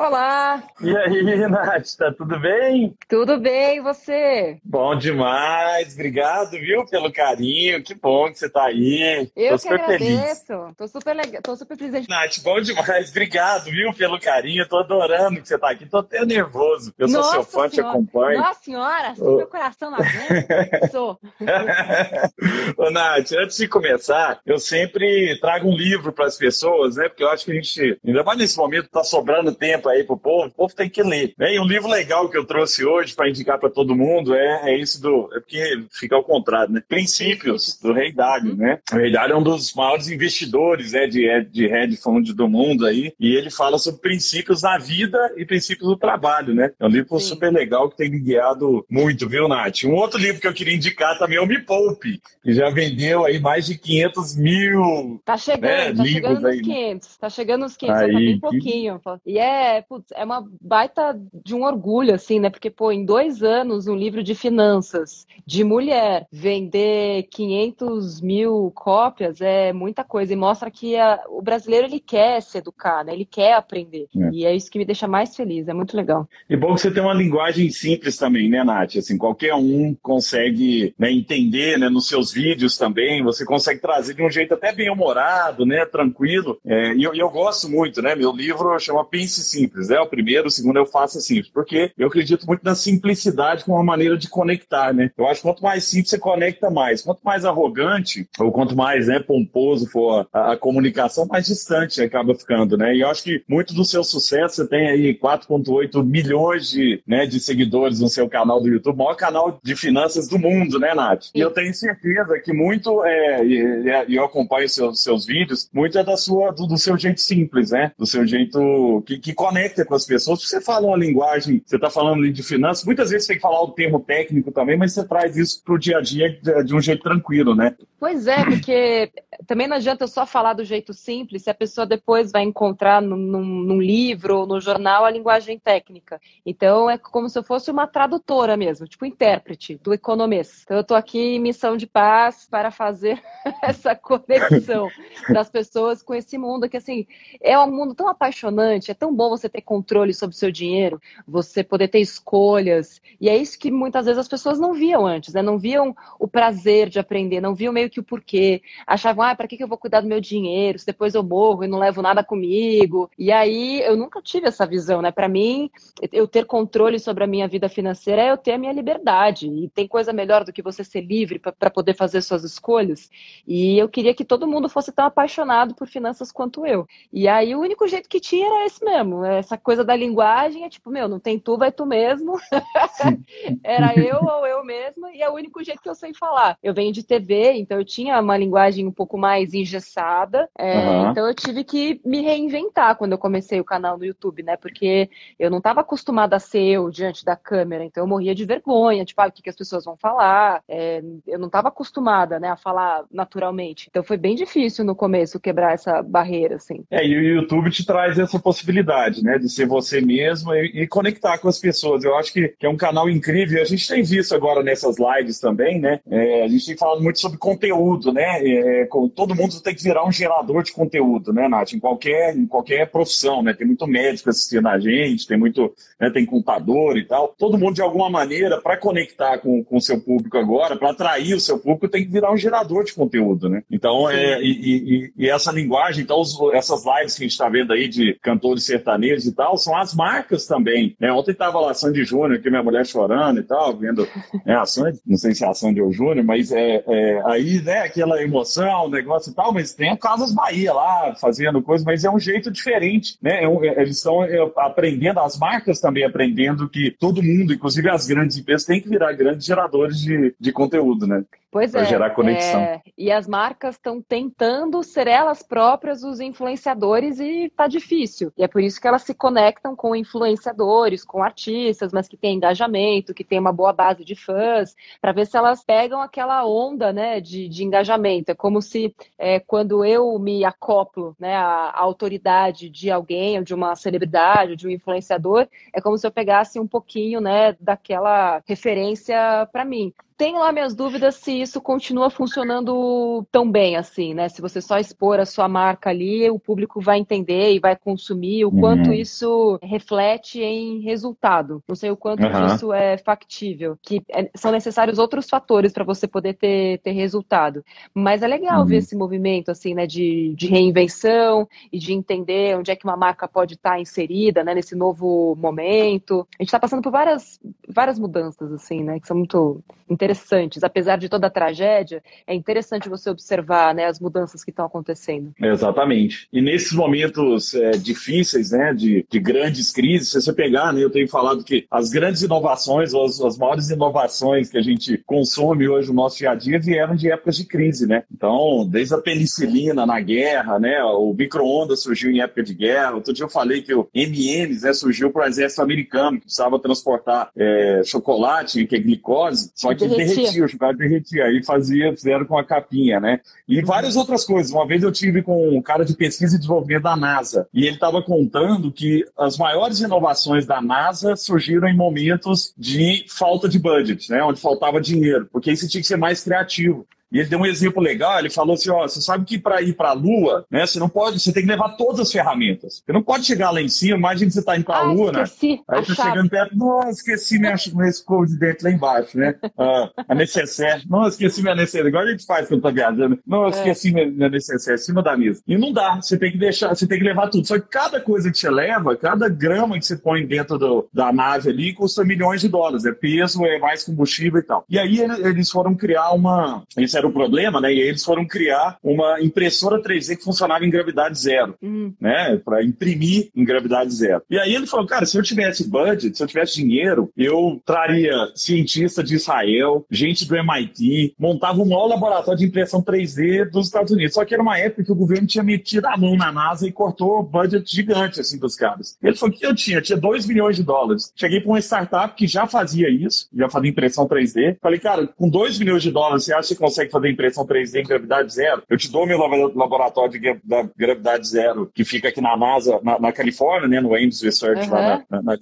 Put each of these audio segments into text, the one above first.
Olá! E aí, Nath, tá tudo bem? Tudo bem, e você? Bom demais, obrigado, viu, pelo carinho, que bom que você tá aí. Eu Tô que super agradeço, feliz. Tô super, legal, tô super feliz. Nath, bom demais, obrigado, viu, pelo carinho, tô adorando que você tá aqui, tô até nervoso, eu Nossa sou seu fã, senhora. te acompanho. Nossa senhora, oh. meu coração na frente, sou. Ô, Nath, antes de começar, eu sempre trago um livro para as pessoas, né, porque eu acho que a gente, ainda mais nesse momento, tá sobrando tempo aí pro povo, o povo tem que ler. Né? E um livro legal que eu trouxe hoje para indicar para todo mundo é, é esse do. É porque fica ao contrário, né? Princípios, do Rei Dalio, né? O Rei Dalio é um dos maiores investidores né, de, de hedge fund do mundo aí, e ele fala sobre princípios da vida e princípios do trabalho, né? É um livro Sim. super legal que tem me guiado muito, viu, Nath? Um outro livro que eu queria indicar também é o Me Poupe, que já vendeu aí mais de 500 mil. Tá chegando, né, tá chegando nos 500. Tá chegando nos 500, aí, tá bem que... pouquinho. E é putz, é uma baita de um orgulho, assim, né? Porque, pô, em dois anos, um livro de finanças de mulher vender 500 mil cópias é muita coisa e mostra que a, o brasileiro ele quer se educar, né? Ele quer aprender. É. E é isso que me deixa mais feliz, é muito legal. E bom que você tem uma linguagem simples também, né, Nath? Assim, qualquer um consegue né, entender, né, nos seus vídeos também, você consegue trazer de um jeito até bem humorado, né, tranquilo. É, e eu, eu gosto muito, né? Meu livro chama Pense Simples simples, né? O primeiro, o segundo eu faço é simples, porque eu acredito muito na simplicidade como uma maneira de conectar, né? Eu acho que quanto mais simples você conecta mais, quanto mais arrogante ou quanto mais né, pomposo for a, a comunicação, mais distante acaba ficando, né? E eu acho que muito do seu sucesso, você tem aí 4,8 milhões de, né, de seguidores no seu canal do YouTube, maior canal de finanças do mundo, né, Nath? E eu tenho certeza que muito, é, e, e eu acompanho seus, seus vídeos, muito é da sua, do, do seu jeito simples, né? Do seu jeito que, que conecta com as pessoas. Você fala uma linguagem, você está falando de finanças, muitas vezes você tem que falar o termo técnico também, mas você traz isso para o dia a dia de um jeito tranquilo, né? Pois é, porque também não adianta eu só falar do jeito simples se a pessoa depois vai encontrar num, num livro ou no jornal a linguagem técnica. Então é como se eu fosse uma tradutora mesmo, tipo intérprete do economês. Então eu estou aqui em missão de paz para fazer essa conexão das pessoas com esse mundo que assim é um mundo tão apaixonante, é tão bom você ter controle sobre o seu dinheiro, você poder ter escolhas. E é isso que muitas vezes as pessoas não viam antes, né? Não viam o prazer de aprender, não viam meio que o porquê. Achavam, ah, para que eu vou cuidar do meu dinheiro se depois eu morro e não levo nada comigo? E aí eu nunca tive essa visão, né? Para mim, eu ter controle sobre a minha vida financeira é eu ter a minha liberdade. E tem coisa melhor do que você ser livre para poder fazer suas escolhas. E eu queria que todo mundo fosse tão apaixonado por finanças quanto eu. E aí o único jeito que tinha era esse mesmo, essa coisa da linguagem é tipo, meu, não tem tu, vai tu mesmo. Era eu ou eu mesma, e é o único jeito que eu sei falar. Eu venho de TV, então eu tinha uma linguagem um pouco mais engessada, é, uhum. então eu tive que me reinventar quando eu comecei o canal no YouTube, né? Porque eu não estava acostumada a ser eu diante da câmera, então eu morria de vergonha, tipo, ah, o que, que as pessoas vão falar. É, eu não estava acostumada, né, a falar naturalmente. Então foi bem difícil no começo quebrar essa barreira, assim. É, e o YouTube te traz essa possibilidade, né? De ser você mesmo e, e conectar com as pessoas. Eu acho que, que, é um canal incrível. A gente tem visto agora nessas lives também, né? É, a gente tem falado muito sobre conteúdo, né? É, todo mundo tem que virar um gerador de conteúdo, né, Nath? Em qualquer, em qualquer profissão, né? Tem muito médico assistindo a gente, tem muito, né, tem contador e tal. Todo mundo, de alguma maneira, para conectar com o seu público agora, para atrair o seu público, tem que virar um gerador de conteúdo, né? Então, é, e, e, e, essa linguagem, então, os, essas lives que a gente está vendo aí de cantores sertanejos e tal, são as marcas também. Né? Ontem estava lá Sandy Júnior, aqui minha mulher chorando e tal, vendo né, a Sandy, não sei se é a Sandy ou Júnior, mas é, é, aí, né, aquela emoção, negócio e tal, mas tem a Casas Bahia lá, fazendo coisas, mas é um jeito diferente, né? É é, eles estão aprendendo, as marcas também aprendendo que todo mundo, inclusive as grandes empresas, tem que virar grandes geradores de, de conteúdo, né? Pois pra é. gerar conexão. É, e as marcas estão tentando ser elas próprias os influenciadores e tá difícil. E é por isso que elas se conectam com influenciadores, com artistas, mas que tem engajamento, que tem uma boa base de fãs, para ver se elas pegam aquela onda, né, de, de engajamento. É como se é, quando eu me acoplo, né, à, à autoridade de alguém, ou de uma celebridade, ou de um influenciador, é como se eu pegasse um pouquinho, né, daquela referência para mim tenho lá minhas dúvidas se isso continua funcionando tão bem assim, né? Se você só expor a sua marca ali, o público vai entender e vai consumir o quanto uhum. isso reflete em resultado. Não sei o quanto uhum. disso é factível, que é, são necessários outros fatores para você poder ter, ter resultado. Mas é legal uhum. ver esse movimento assim, né, de, de reinvenção e de entender onde é que uma marca pode estar tá inserida, né, nesse novo momento. A gente está passando por várias várias mudanças assim, né, que são muito interessantes interessantes, apesar de toda a tragédia, é interessante você observar né, as mudanças que estão acontecendo. Exatamente. E nesses momentos é, difíceis, né, de, de, grandes crises, se você pegar, né, eu tenho falado que as grandes inovações, ou as, as maiores inovações que a gente consome hoje no nosso dia a dia vieram de épocas de crise, né? Então, desde a penicilina na guerra, né, o micro-ondas surgiu em época de guerra. Outro dia eu falei que o M&M's né, surgiu para o exército americano, que precisava transportar é, chocolate, que é glicose, só que derretia, o chocolate derretia. Aí fazia, fizeram com a capinha, né? E várias outras coisas. Uma vez eu tive com um cara de pesquisa e desenvolvimento da NASA, e ele estava contando que as maiores inovações da NASA surgiram em momentos de falta de budget, né? Onde faltava dinheiro, porque aí você tinha que ser mais criativo. E ele deu um exemplo legal, ele falou assim, ó, você sabe que para ir para a Lua, né, você não pode, você tem que levar todas as ferramentas. Você não pode chegar lá em cima, imagina que você está indo para a ah, Lua, esqueci, né? Aí você tá chegando perto, nossa, esqueci minha, minha escova de dente lá embaixo, né? Ah, a necessaire, não, esqueci minha necessaire, igual a gente faz quando tá viajando. Não, é. esqueci minha, minha necessaire, em cima da mesa. E não dá, você tem que deixar, você tem que levar tudo. Só que cada coisa que você leva, cada grama que você põe dentro do, da nave ali, custa milhões de dólares. É peso, é mais combustível e tal. E aí eles foram criar uma, era o problema, né? E eles foram criar uma impressora 3D que funcionava em gravidade zero, hum. né? Para imprimir em gravidade zero. E aí ele falou, cara, se eu tivesse budget, se eu tivesse dinheiro, eu traria cientista de Israel, gente do MIT, montava um maior laboratório de impressão 3D dos Estados Unidos. Só que era uma época que o governo tinha metido a mão na NASA e cortou budget gigante assim dos caras. Ele falou que eu tinha, eu tinha 2 milhões de dólares. Cheguei para uma startup que já fazia isso, já fazia impressão 3D. Falei, cara, com 2 milhões de dólares, você acha que consegue fazer impressão 3D em gravidade zero. Eu te dou meu laboratório de gravidade zero, que fica aqui na NASA, na, na Califórnia, né, no Ames Research, uhum. lá na, na,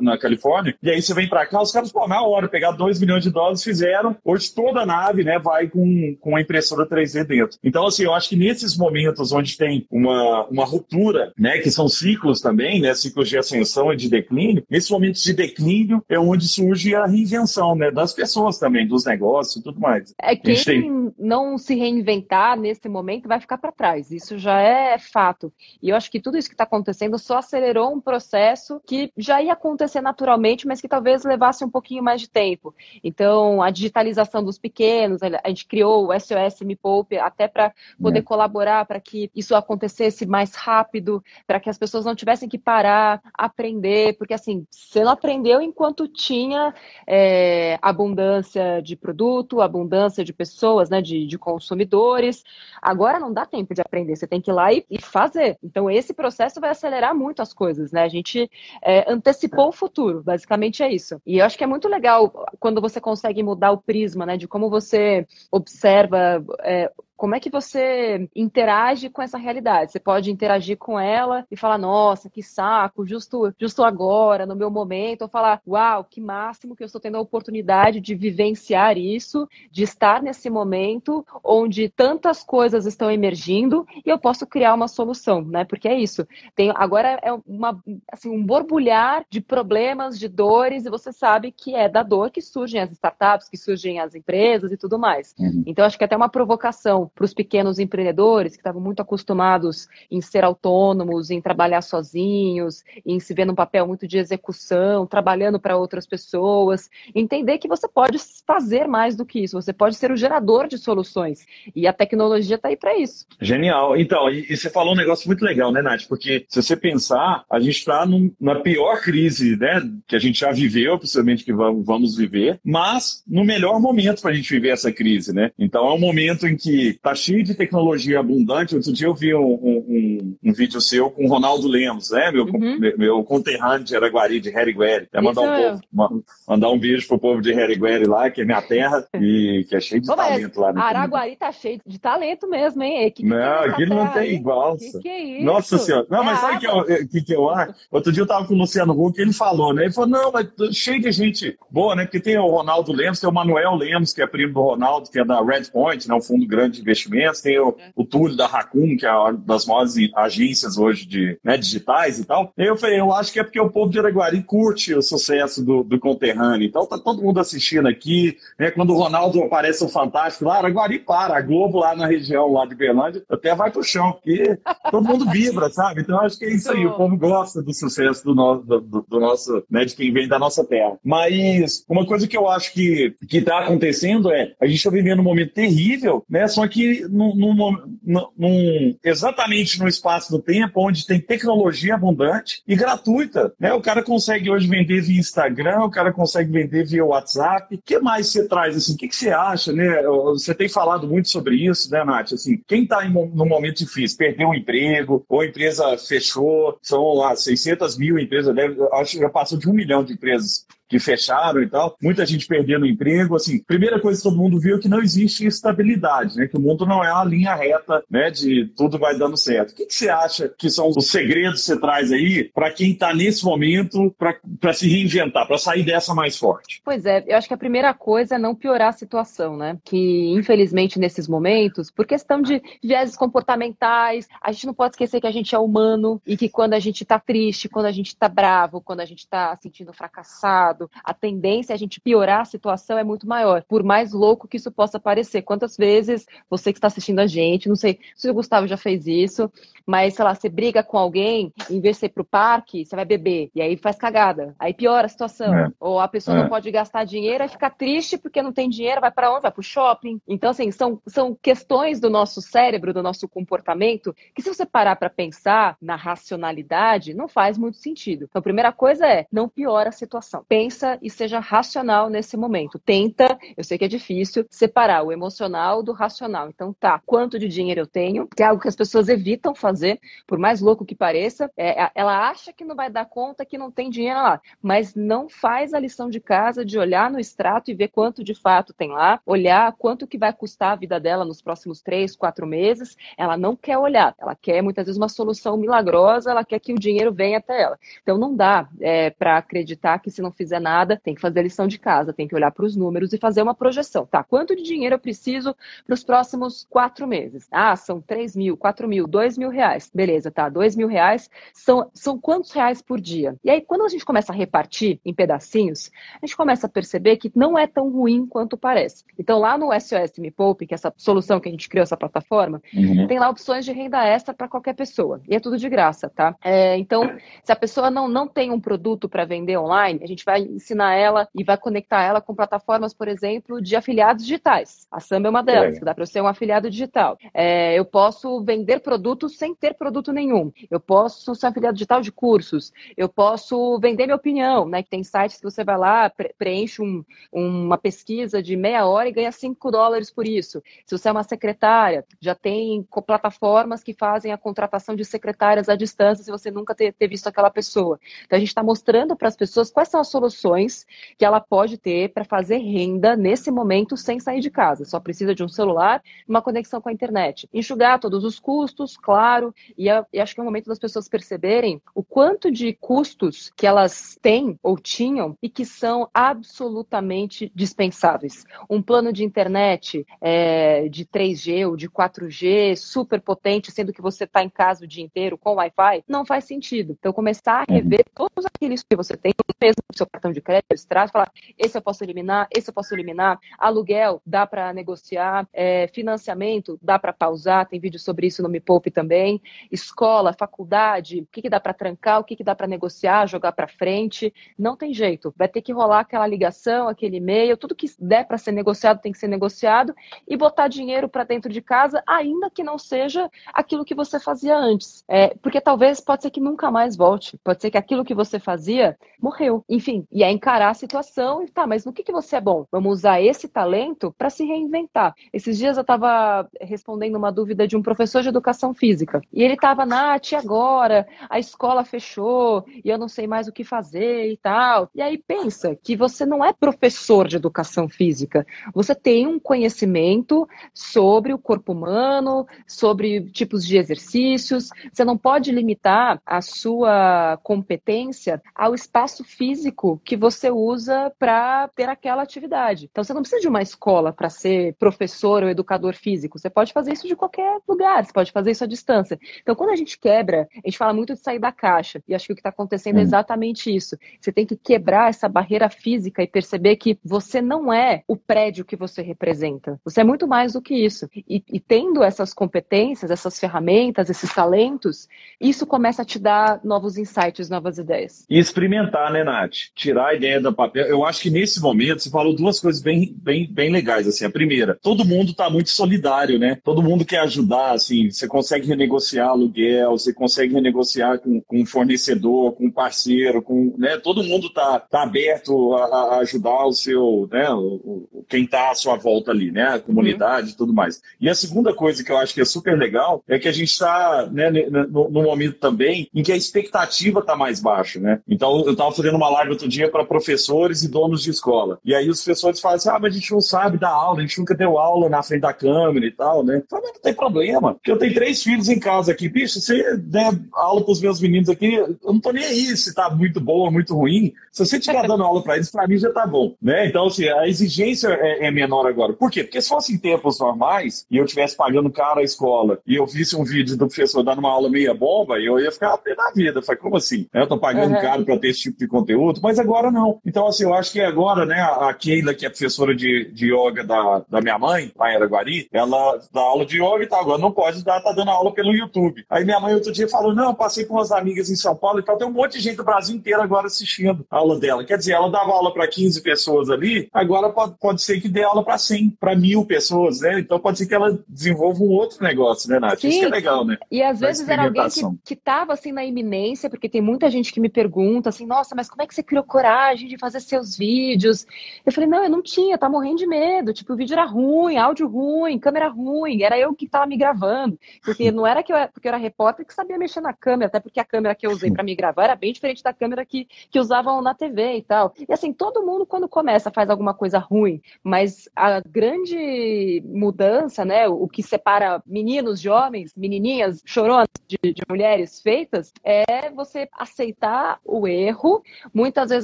na, Califórnia. E aí você vem para cá, os caras, pô, na hora, pegar 2 milhões de dólares, fizeram. Hoje toda a nave, né, vai com, com a impressora 3D dentro. Então, assim, eu acho que nesses momentos onde tem uma, uma ruptura, né, que são ciclos também, né, ciclos de ascensão e de declínio, nesses momentos de declínio é onde surge a reinvenção, né, das pessoas também, dos negócios e tudo mais. É quem tem... não se reinventar nesse momento vai ficar para trás. Isso já é fato. E eu acho que tudo isso que está acontecendo só acelerou um processo que já ia acontecer naturalmente, mas que talvez levasse um pouquinho mais de tempo. Então, a digitalização dos pequenos, a gente criou o SOS Me Poupe até para poder é. colaborar para que isso acontecesse mais rápido, para que as pessoas não tivessem que parar, aprender, porque assim, você não aprendeu enquanto tinha é, abundância de produto, abundância de pessoas, né, de, de consumidores. Agora não dá tempo de aprender, você tem que ir lá e, e fazer. Então, esse processo vai acelerar muito as coisas, né? A gente é, antecipou o futuro, basicamente é isso. E eu acho que é muito legal quando você consegue mudar o prisma, né? De como você observa é, como é que você interage com essa realidade? Você pode interagir com ela e falar, nossa, que saco, justo, justo agora, no meu momento, ou falar, uau, que máximo que eu estou tendo a oportunidade de vivenciar isso, de estar nesse momento onde tantas coisas estão emergindo e eu posso criar uma solução, né? Porque é isso. Tem, agora é uma, assim, um borbulhar de problemas, de dores, e você sabe que é da dor que surgem as startups, que surgem as empresas e tudo mais. Uhum. Então, acho que é até uma provocação para os pequenos empreendedores que estavam muito acostumados em ser autônomos, em trabalhar sozinhos, em se ver num papel muito de execução, trabalhando para outras pessoas. Entender que você pode fazer mais do que isso, você pode ser o gerador de soluções. E a tecnologia está aí para isso. Genial. Então, e, e, você falou um negócio muito legal, né, Nath? Porque se você pensar, a gente está na pior crise né, que a gente já viveu, possivelmente que vamos viver, mas no melhor momento para a gente viver essa crise, né? Então é um momento em que está cheio de tecnologia abundante. Outro dia eu vi um, um, um vídeo seu com o Ronaldo Lemos, né? Meu, uhum. meu, meu conterrâneo de Araguari, de Herigueri. É mandar um, povo, mandar um beijo pro povo de Herigueri lá, que é minha terra, e que é cheio de talento lá. Araguari tá cheio de talento mesmo, hein? Que, que não, aqui não tem igual. Que, que é isso? Nossa senhora. Não, mas é sabe o que, que, que eu acho? Outro dia eu tava com o Luciano Huck, ele falou, né? Ele falou, não, mas cheio de gente boa, né? Porque tem o Ronaldo Lemos, tem o Manuel Lemos, que é primo do Ronaldo, que é da Red Point, né? um fundo grande de investimentos, tem o, o Túlio da Raccoon, que é uma das maiores agências hoje de né, digitais e tal. E eu falei, eu acho que é porque o povo de Araguari curte o sucesso do, do conterrâneo. Então tá todo mundo assistindo aqui, né? Quando o Ronaldo aparece o Fantástico lá, Araguari para, a Globo lá na região lá de Berlândia até vai pro chão, porque todo mundo vibra, sabe? Então acho que é isso aí, o povo gosta do sucesso do, no, do, do, do nosso, né, de quem vem da nossa terra. Mas uma coisa que eu acho que, que tá acontecendo é, a gente está vivendo um momento terrível, né? Só que num, num, num, exatamente no espaço do tempo onde tem tecnologia abundante e gratuita, né? O cara consegue hoje vender via Instagram, o cara consegue vender via WhatsApp. O que mais você traz assim? O que, que você acha, né? Você tem falado muito sobre isso, né, Nath? Assim, quem está num momento difícil, perdeu um emprego, ou a empresa fechou, são lá 600 mil empresas, acho que já passou de um milhão de empresas que fecharam e tal, muita gente perdendo emprego. Assim, primeira coisa que todo mundo viu é que não existe estabilidade, né? Que o mundo não é uma linha reta, né? De tudo vai dando certo. O que, que você acha que são os segredos que você traz aí para quem está nesse momento para se reinventar, para sair dessa mais forte? Pois é, eu acho que a primeira coisa é não piorar a situação, né? Que infelizmente nesses momentos, por questão de viéses comportamentais, a gente não pode esquecer que a gente é humano e que quando a gente está triste, quando a gente está bravo, quando a gente está sentindo fracassado a tendência a gente piorar a situação é muito maior, por mais louco que isso possa parecer. Quantas vezes você que está assistindo a gente, não sei se o Gustavo já fez isso, mas sei lá, você briga com alguém, em vez de você ir pro parque, você vai beber, e aí faz cagada, aí piora a situação. É. Ou a pessoa é. não pode gastar dinheiro e fica triste porque não tem dinheiro, vai para onde? Vai pro shopping. Então, assim, são, são questões do nosso cérebro, do nosso comportamento, que se você parar para pensar na racionalidade, não faz muito sentido. Então, a primeira coisa é, não piora a situação. Pensa pensa e seja racional nesse momento. Tenta, eu sei que é difícil, separar o emocional do racional. Então, tá, quanto de dinheiro eu tenho, que é algo que as pessoas evitam fazer, por mais louco que pareça. É, ela acha que não vai dar conta, que não tem dinheiro lá, mas não faz a lição de casa de olhar no extrato e ver quanto de fato tem lá, olhar quanto que vai custar a vida dela nos próximos três, quatro meses. Ela não quer olhar, ela quer muitas vezes uma solução milagrosa, ela quer que o dinheiro venha até ela. Então, não dá é, para acreditar que se não fizer fizer nada, tem que fazer a lição de casa, tem que olhar para os números e fazer uma projeção. Tá, quanto de dinheiro eu preciso para os próximos quatro meses? Ah, são 3 mil, 4 mil, 2 mil reais. Beleza, tá, 2 mil reais são, são quantos reais por dia? E aí, quando a gente começa a repartir em pedacinhos, a gente começa a perceber que não é tão ruim quanto parece. Então, lá no SOS Me Poupe, que é essa solução que a gente criou, essa plataforma, uhum. tem lá opções de renda extra para qualquer pessoa. E é tudo de graça, tá? É, então, se a pessoa não, não tem um produto para vender online, a gente vai ensinar ela e vai conectar ela com plataformas, por exemplo, de afiliados digitais. A Samba é uma delas, é. que dá para eu ser um afiliado digital. É, eu posso vender produtos sem ter produto nenhum. Eu posso ser um afiliado digital de cursos. Eu posso vender minha opinião, né? Que tem sites que você vai lá, pre preenche um, uma pesquisa de meia hora e ganha 5 dólares por isso. Se você é uma secretária, já tem plataformas que fazem a contratação de secretárias à distância se você nunca ter, ter visto aquela pessoa. Então a gente está mostrando para as pessoas quais são as soluções soluções que ela pode ter para fazer renda nesse momento sem sair de casa. Só precisa de um celular e uma conexão com a internet. Enxugar todos os custos, claro, e, e acho que é o momento das pessoas perceberem o quanto de custos que elas têm ou tinham e que são absolutamente dispensáveis. Um plano de internet é, de 3G ou de 4G super potente, sendo que você está em casa o dia inteiro com Wi-Fi, não faz sentido. Então, começar a rever todos aqueles que você tem, mesmo no seu cartão de crédito, extrato, falar, esse eu posso eliminar, esse eu posso eliminar, aluguel, dá para negociar, é, financiamento, dá para pausar, tem vídeo sobre isso no Me Poupe também, escola, faculdade, o que, que dá para trancar, o que, que dá para negociar, jogar para frente, não tem jeito, vai ter que rolar aquela ligação, aquele e-mail, tudo que der para ser negociado tem que ser negociado e botar dinheiro para dentro de casa, ainda que não seja aquilo que você fazia antes, é, porque talvez pode ser que nunca mais volte, pode ser que aquilo que você fazia morreu, enfim, e é encarar a situação e tá, mas no que, que você é bom? Vamos usar esse talento para se reinventar. Esses dias eu estava respondendo uma dúvida de um professor de educação física e ele estava, Nath, agora a escola fechou e eu não sei mais o que fazer e tal. E aí pensa que você não é professor de educação física, você tem um conhecimento sobre o corpo humano, sobre tipos de exercícios, você não pode limitar a sua competência ao espaço físico que você usa para ter aquela atividade. Então, você não precisa de uma escola para ser professor ou educador físico. Você pode fazer isso de qualquer lugar, você pode fazer isso à distância. Então, quando a gente quebra, a gente fala muito de sair da caixa. E acho que o que está acontecendo é exatamente isso. Você tem que quebrar essa barreira física e perceber que você não é o prédio que você representa. Você é muito mais do que isso. E, e tendo essas competências, essas ferramentas, esses talentos, isso começa a te dar novos insights, novas ideias. E experimentar, né, Nath? Tirar a ideia do papel. Eu acho que nesse momento você falou duas coisas bem, bem, bem legais. Assim, a primeira, todo mundo está muito solidário, né? Todo mundo quer ajudar. Assim, você consegue renegociar aluguel, você consegue renegociar com, com fornecedor, com parceiro, com, né? Todo mundo está tá aberto a, a, ajudar o seu, né? O, o quem está à sua volta ali, né? A comunidade uhum. tudo mais. E a segunda coisa que eu acho que é super legal é que a gente está né, no, no, momento também em que a expectativa está mais baixa, né? Então, eu estava fazendo uma live outro dia para professores e donos de escola. E aí os professores falam assim: ah, mas a gente não sabe dar aula, a gente nunca deu aula na frente da câmera e tal, né? Eu falo, não tem problema, porque eu tenho três filhos em casa aqui. Bicho, você der aula para os meus meninos aqui, eu não tô nem aí se tá muito bom ou muito ruim. Se você estiver dando aula para eles, para mim já tá bom, né? Então, assim, a exigência é, é, menor agora. Por quê? Porque se fosse em tempos normais e eu estivesse pagando caro a escola e eu visse um vídeo do professor dando uma aula meia bomba, eu ia ficar a pé da vida. Falei, como assim? Eu tô pagando uhum. caro para ter esse tipo de conteúdo, mas agora não. Então, assim, eu acho que agora, né, a Keila, que é professora de, de yoga da, da minha mãe, lá em Araguari, ela dá aula de yoga e tal. Agora não pode dar, tá dando aula pelo YouTube. Aí minha mãe outro dia falou: não, passei com umas amigas em São Paulo e tal. Tem um monte de gente do Brasil inteiro agora assistindo a aula dela. Quer dizer, ela dava aula para 15 pessoas ali, agora pode, pode ser que dê aula para 100, para mil pessoas, né? Então pode ser que ela desenvolva um outro negócio, né, Nath? Sim. Isso que é legal, né? E às vezes era alguém que, que tava assim na iminência, porque tem muita gente que me pergunta assim, nossa, mas como é que você criou coragem de fazer seus vídeos? Eu falei, não, eu não tinha, tá morrendo de medo. Tipo, o vídeo era ruim, áudio ruim, câmera ruim, era eu que tava me gravando. Porque não era que eu, porque eu era repórter que sabia mexer na câmera, até porque a câmera que eu usei para me gravar era bem diferente da câmera que, que usavam na TV e tal. E assim, todo mundo, quando começa, faz alguma coisa ruim, mas a grande mudança, né, o que separa meninos de homens, menininhas choronas de, de mulheres feitas, é você aceitar o erro, muitas vezes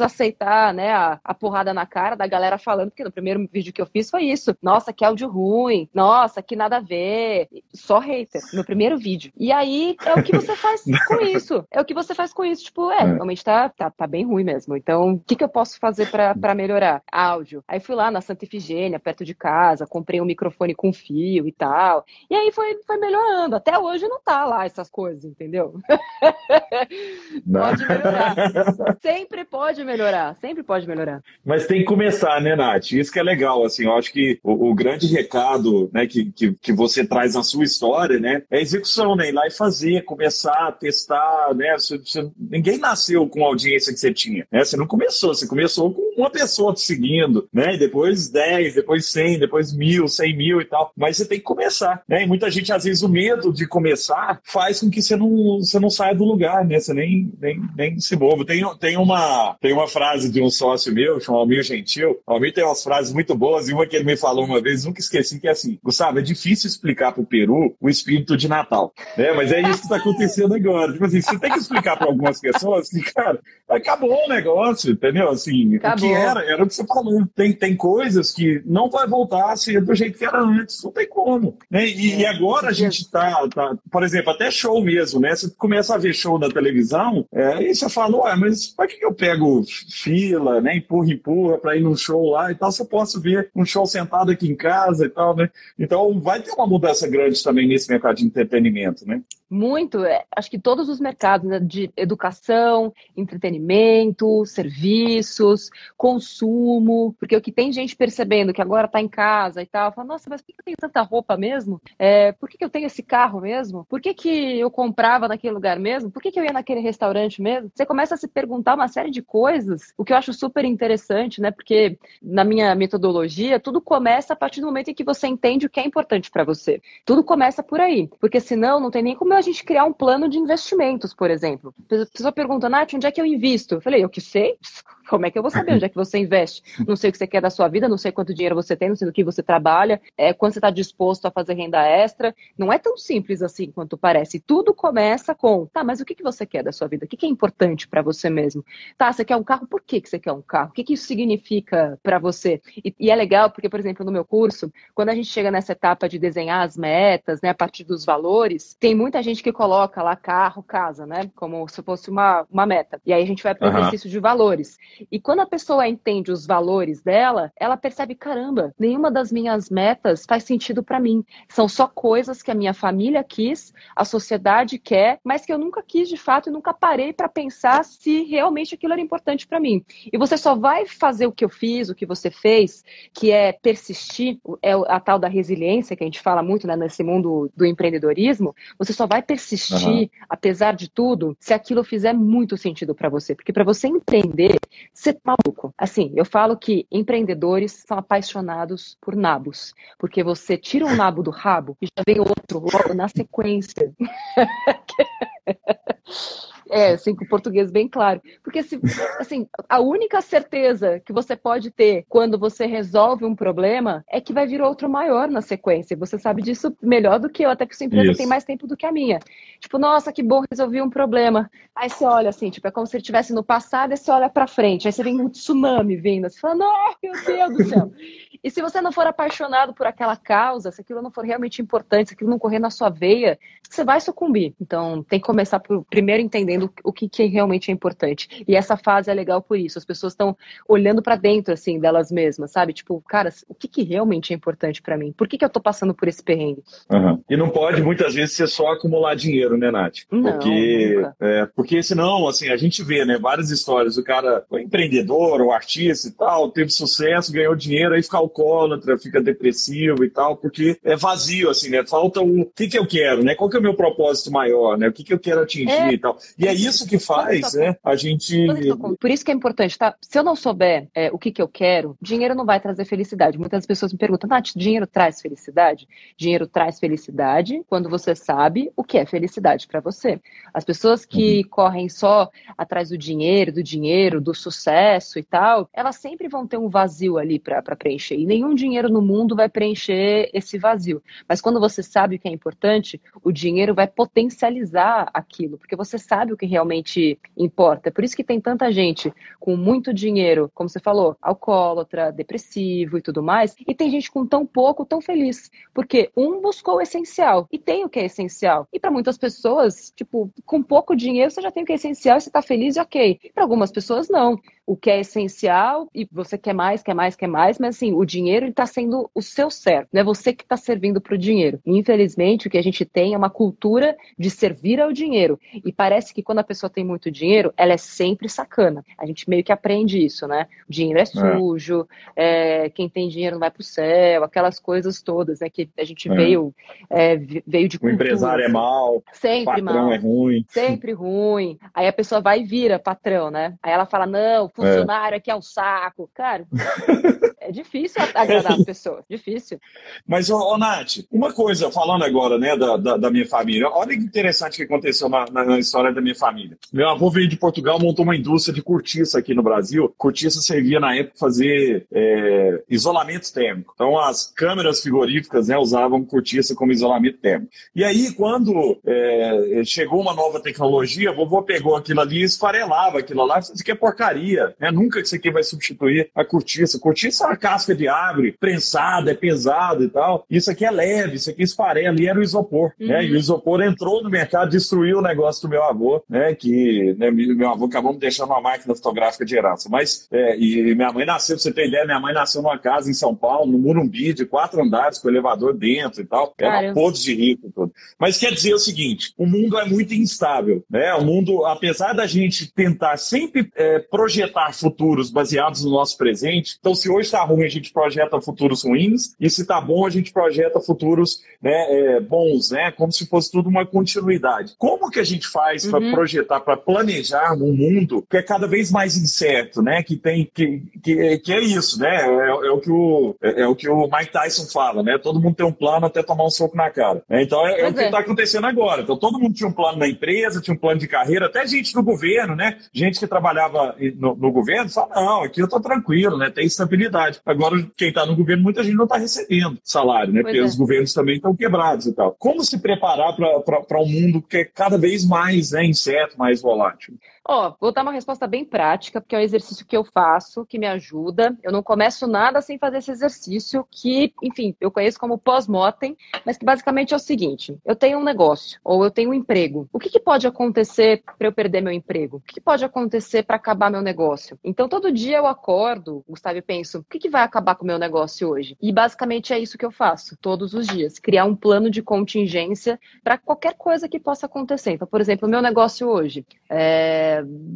aceitar, né, a, a porrada na cara da galera falando, porque no primeiro vídeo que eu fiz foi isso. Nossa, que áudio ruim. Nossa, que nada a ver. Só hater no primeiro vídeo. E aí é o que você faz com isso. É o que você faz com isso. Tipo, é, é. realmente tá, tá, tá bem ruim mesmo. Então, o que, que eu posso fazer para melhorar? Áudio. Aí fui lá na Santa Ifigênia, perto de casa, comprei um microfone com fio e tal. E aí foi, foi melhorando. Até hoje não tá lá essas coisas, entendeu? pode melhorar. Sempre pode melhorar. Sempre pode melhorar. Mas tem que começar, né, Nath? Isso que é legal, assim, eu acho que o, o grande recado, né, que, que, que, você traz na sua história, né, é a execução, né, ir lá e fazer, começar, testar, né, você, você, ninguém nasceu com a audiência que você tinha, né, você não começou, você começou com uma pessoa te seguindo, né, e depois 10, depois 100, depois mil, 100 mil e tal, mas você tem que começar, né, e muita gente, às vezes, o medo de começar faz com que você não, você não saia do lugar, né, você nem, nem, nem se mova. Tem, tem, uma, tem uma frase de um sócio meu, chamado Almir Gentil, o Almir tem umas frases muito boas, e uma que ele me falou uma vez, nunca esqueci, que é assim, Gustavo, é difícil explicar para o Peru o espírito de Natal, né? Mas é isso que está acontecendo agora. Tipo assim, você tem que explicar para algumas pessoas que, cara, acabou o negócio, entendeu? Assim, acabou. o que era, era o que você falou. Tem, tem coisas que não vai voltar a ser do jeito que era antes, não tem como. Né? E, é, e agora a gente tá, tá, por exemplo, até show mesmo, né? Você começa a ver show na televisão, é, e você fala, ué, mas para que eu pego fila, né? Empurra, empurra para ir num show lá e tal, se eu posso ver um show sentado aqui em casa e tal, né? Então vai ter uma mudança grande também nesse mercado de entretenimento, né? Muito, é, acho que todos os mercados né, de educação, entretenimento, serviços, consumo, porque o que tem gente percebendo que agora está em casa e tal, fala, nossa, mas por que eu tenho tanta roupa mesmo? É, por que, que eu tenho esse carro mesmo? Por que, que eu comprava naquele lugar mesmo? Por que, que eu ia naquele restaurante mesmo? Você começa a se perguntar uma série de coisas, o que eu acho super interessante, né? Porque na minha metodologia, tudo começa a partir do momento em que você entende o que é importante para você. Tudo começa por aí, porque senão não tem nem como a gente criar um plano de investimentos, por exemplo. A pessoa pergunta, Nath, onde é que eu invisto? Eu falei, eu que sei. Como é que eu vou saber onde é que você investe? Não sei o que você quer da sua vida, não sei quanto dinheiro você tem, não sei do que você trabalha, é, quando você está disposto a fazer renda extra. Não é tão simples assim quanto parece. Tudo começa com, tá, mas o que, que você quer da sua vida? O que, que é importante para você mesmo? Tá, você quer um carro, por que, que você quer um carro? O que, que isso significa para você? E, e, é legal porque, por exemplo, no meu curso, quando a gente chega nessa etapa de desenhar as metas, né, a partir dos valores, tem muita gente que coloca lá carro, casa, né, como se fosse uma, uma meta. E aí a gente vai para o uhum. exercício de valores. E quando a pessoa entende os valores dela, ela percebe: caramba, nenhuma das minhas metas faz sentido para mim. São só coisas que a minha família quis, a sociedade quer, mas que eu nunca quis de fato e nunca parei para pensar se realmente aquilo era importante para mim. E você só vai fazer o que eu fiz, o que você fez, que é persistir, é a tal da resiliência que a gente fala muito né, nesse mundo do empreendedorismo. Você só vai persistir, uhum. apesar de tudo, se aquilo fizer muito sentido para você. Porque para você empreender, ser maluco. Assim, eu falo que empreendedores são apaixonados por nabos, porque você tira um nabo do rabo e já vem outro logo na sequência. É, assim, com português bem claro. Porque, se, assim, a única certeza que você pode ter quando você resolve um problema é que vai vir outro maior na sequência. Você sabe disso melhor do que eu, até que sua empresa Isso. tem mais tempo do que a minha. Tipo, nossa, que bom, resolvi um problema. Aí você olha assim, tipo, é como se ele estivesse no passado e você olha pra frente. Aí você vem um tsunami vindo, você fala, não, meu Deus do céu. E se você não for apaixonado por aquela causa, se aquilo não for realmente importante, se aquilo não correr na sua veia, você vai sucumbir. Então, tem que começar por primeiro entendendo o que, que realmente é importante. E essa fase é legal por isso. As pessoas estão olhando para dentro, assim, delas mesmas, sabe? Tipo, cara, o que, que realmente é importante para mim? Por que, que eu tô passando por esse perrengue? Uhum. E não pode, muitas vezes, ser só acumular dinheiro, né, Nath? Não, porque, é, porque senão, assim, a gente vê, né, várias histórias. O cara foi empreendedor, ou artista e tal, teve sucesso, ganhou dinheiro, aí fica alcoólatra, fica depressivo e tal, porque é vazio, assim, né? Falta o, o que, que eu quero, né? Qual que é o meu propósito maior, né? O que, que eu quero atingir é. E tal. E é isso que faz, né? A gente. Por isso que é importante, tá? Se eu não souber é, o que, que eu quero, dinheiro não vai trazer felicidade. Muitas pessoas me perguntam, Nath, dinheiro traz felicidade? Dinheiro traz felicidade quando você sabe o que é felicidade para você. As pessoas que uhum. correm só atrás do dinheiro, do dinheiro, do sucesso e tal, elas sempre vão ter um vazio ali para preencher. E nenhum dinheiro no mundo vai preencher esse vazio. Mas quando você sabe o que é importante, o dinheiro vai potencializar aquilo, porque você sabe o que realmente importa. É por isso que tem tanta gente com muito dinheiro, como você falou, alcoólatra, depressivo e tudo mais, e tem gente com tão pouco, tão feliz. Porque um buscou o essencial e tem o que é essencial. E para muitas pessoas, tipo, com pouco dinheiro você já tem o que é essencial e você tá feliz e ok. Para algumas pessoas, não o que é essencial e você quer mais, quer mais, quer mais, mas assim, o dinheiro está sendo o seu certo, não é você que está servindo para o dinheiro. infelizmente, o que a gente tem é uma cultura de servir ao dinheiro. E parece que quando a pessoa tem muito dinheiro, ela é sempre sacana. A gente meio que aprende isso, né? O dinheiro é, é. sujo, é. É, quem tem dinheiro não vai para o céu, aquelas coisas todas, né? Que a gente é. veio, é, veio de cultura. O empresário é mal, sempre o patrão mal, é ruim. Sempre ruim. Aí a pessoa vai e vira patrão, né? Aí ela fala, não, funcionário aqui é um saco. Cara, é difícil agradar as pessoas, difícil. Mas, ô, ô Nath, uma coisa, falando agora, né, da, da, da minha família, olha que interessante que aconteceu na, na, na, história da minha família. Meu avô veio de Portugal, montou uma indústria de cortiça aqui no Brasil. Cortiça servia na época fazer é, isolamento térmico. Então, as câmeras frigoríficas né, usavam cortiça como isolamento térmico. E aí, quando é, chegou uma nova tecnologia, a vovô pegou aquilo ali e esfarelava aquilo lá. Isso aqui é porcaria, né? Nunca que isso aqui vai substituir a cortiça. Cortiça é uma casca de árvore, prensada, é pesado e tal. Isso aqui é leve, isso aqui esfarela. E era o isopor, uhum. né? E o isopor entrou no mercado, destruiu o negócio do meu avô, né? Que né, meu avô acabou me deixando uma máquina fotográfica de herança. Mas, é, e minha mãe nasceu, pra você ter ideia, minha mãe nasceu numa casa em São Paulo, no Murumbi, de quatro andares, com elevador dentro e tal. Era podre de rico tudo. Mas quer dizer o seguinte: o mundo é muito instável, né? O mundo, apesar da gente tentar sempre é, projetar futuros baseados no nosso presente, então se hoje está ruim, a gente projeta futuros ruins, e se está bom, a gente projeta futuros né, é, bons, né? Como se fosse tudo uma continuidade. Como que a gente faz para uhum. projetar, para planejar um mundo que é cada vez mais incerto, né? Que tem que, que, que é isso, né? É, é, o que o, é, é, o que o Mike Tyson fala, né? Todo mundo tem um plano até tomar um soco na cara. Então é, é o que está acontecendo agora. Então todo mundo tinha um plano na empresa, tinha um plano de carreira, até gente no governo, né? Gente que trabalhava no, no governo fala, não, aqui eu tô tranquilo, né? Tem estabilidade. Agora, quem está no governo, muita gente não está recebendo salário, né? Pois Porque os governos também estão quebrados e tal. Como se preparar para um mundo que é cada vez mais né, incerto, mais volátil? Ó, vou dar uma resposta bem prática, porque é um exercício que eu faço, que me ajuda. Eu não começo nada sem fazer esse exercício, que, enfim, eu conheço como pós-motem, mas que basicamente é o seguinte: eu tenho um negócio, ou eu tenho um emprego. O que, que pode acontecer para eu perder meu emprego? O que, que pode acontecer para acabar meu negócio? Então, todo dia eu acordo, Gustavo, e penso: o que, que vai acabar com o meu negócio hoje? E basicamente é isso que eu faço todos os dias: criar um plano de contingência para qualquer coisa que possa acontecer. Então, por exemplo, o meu negócio hoje. É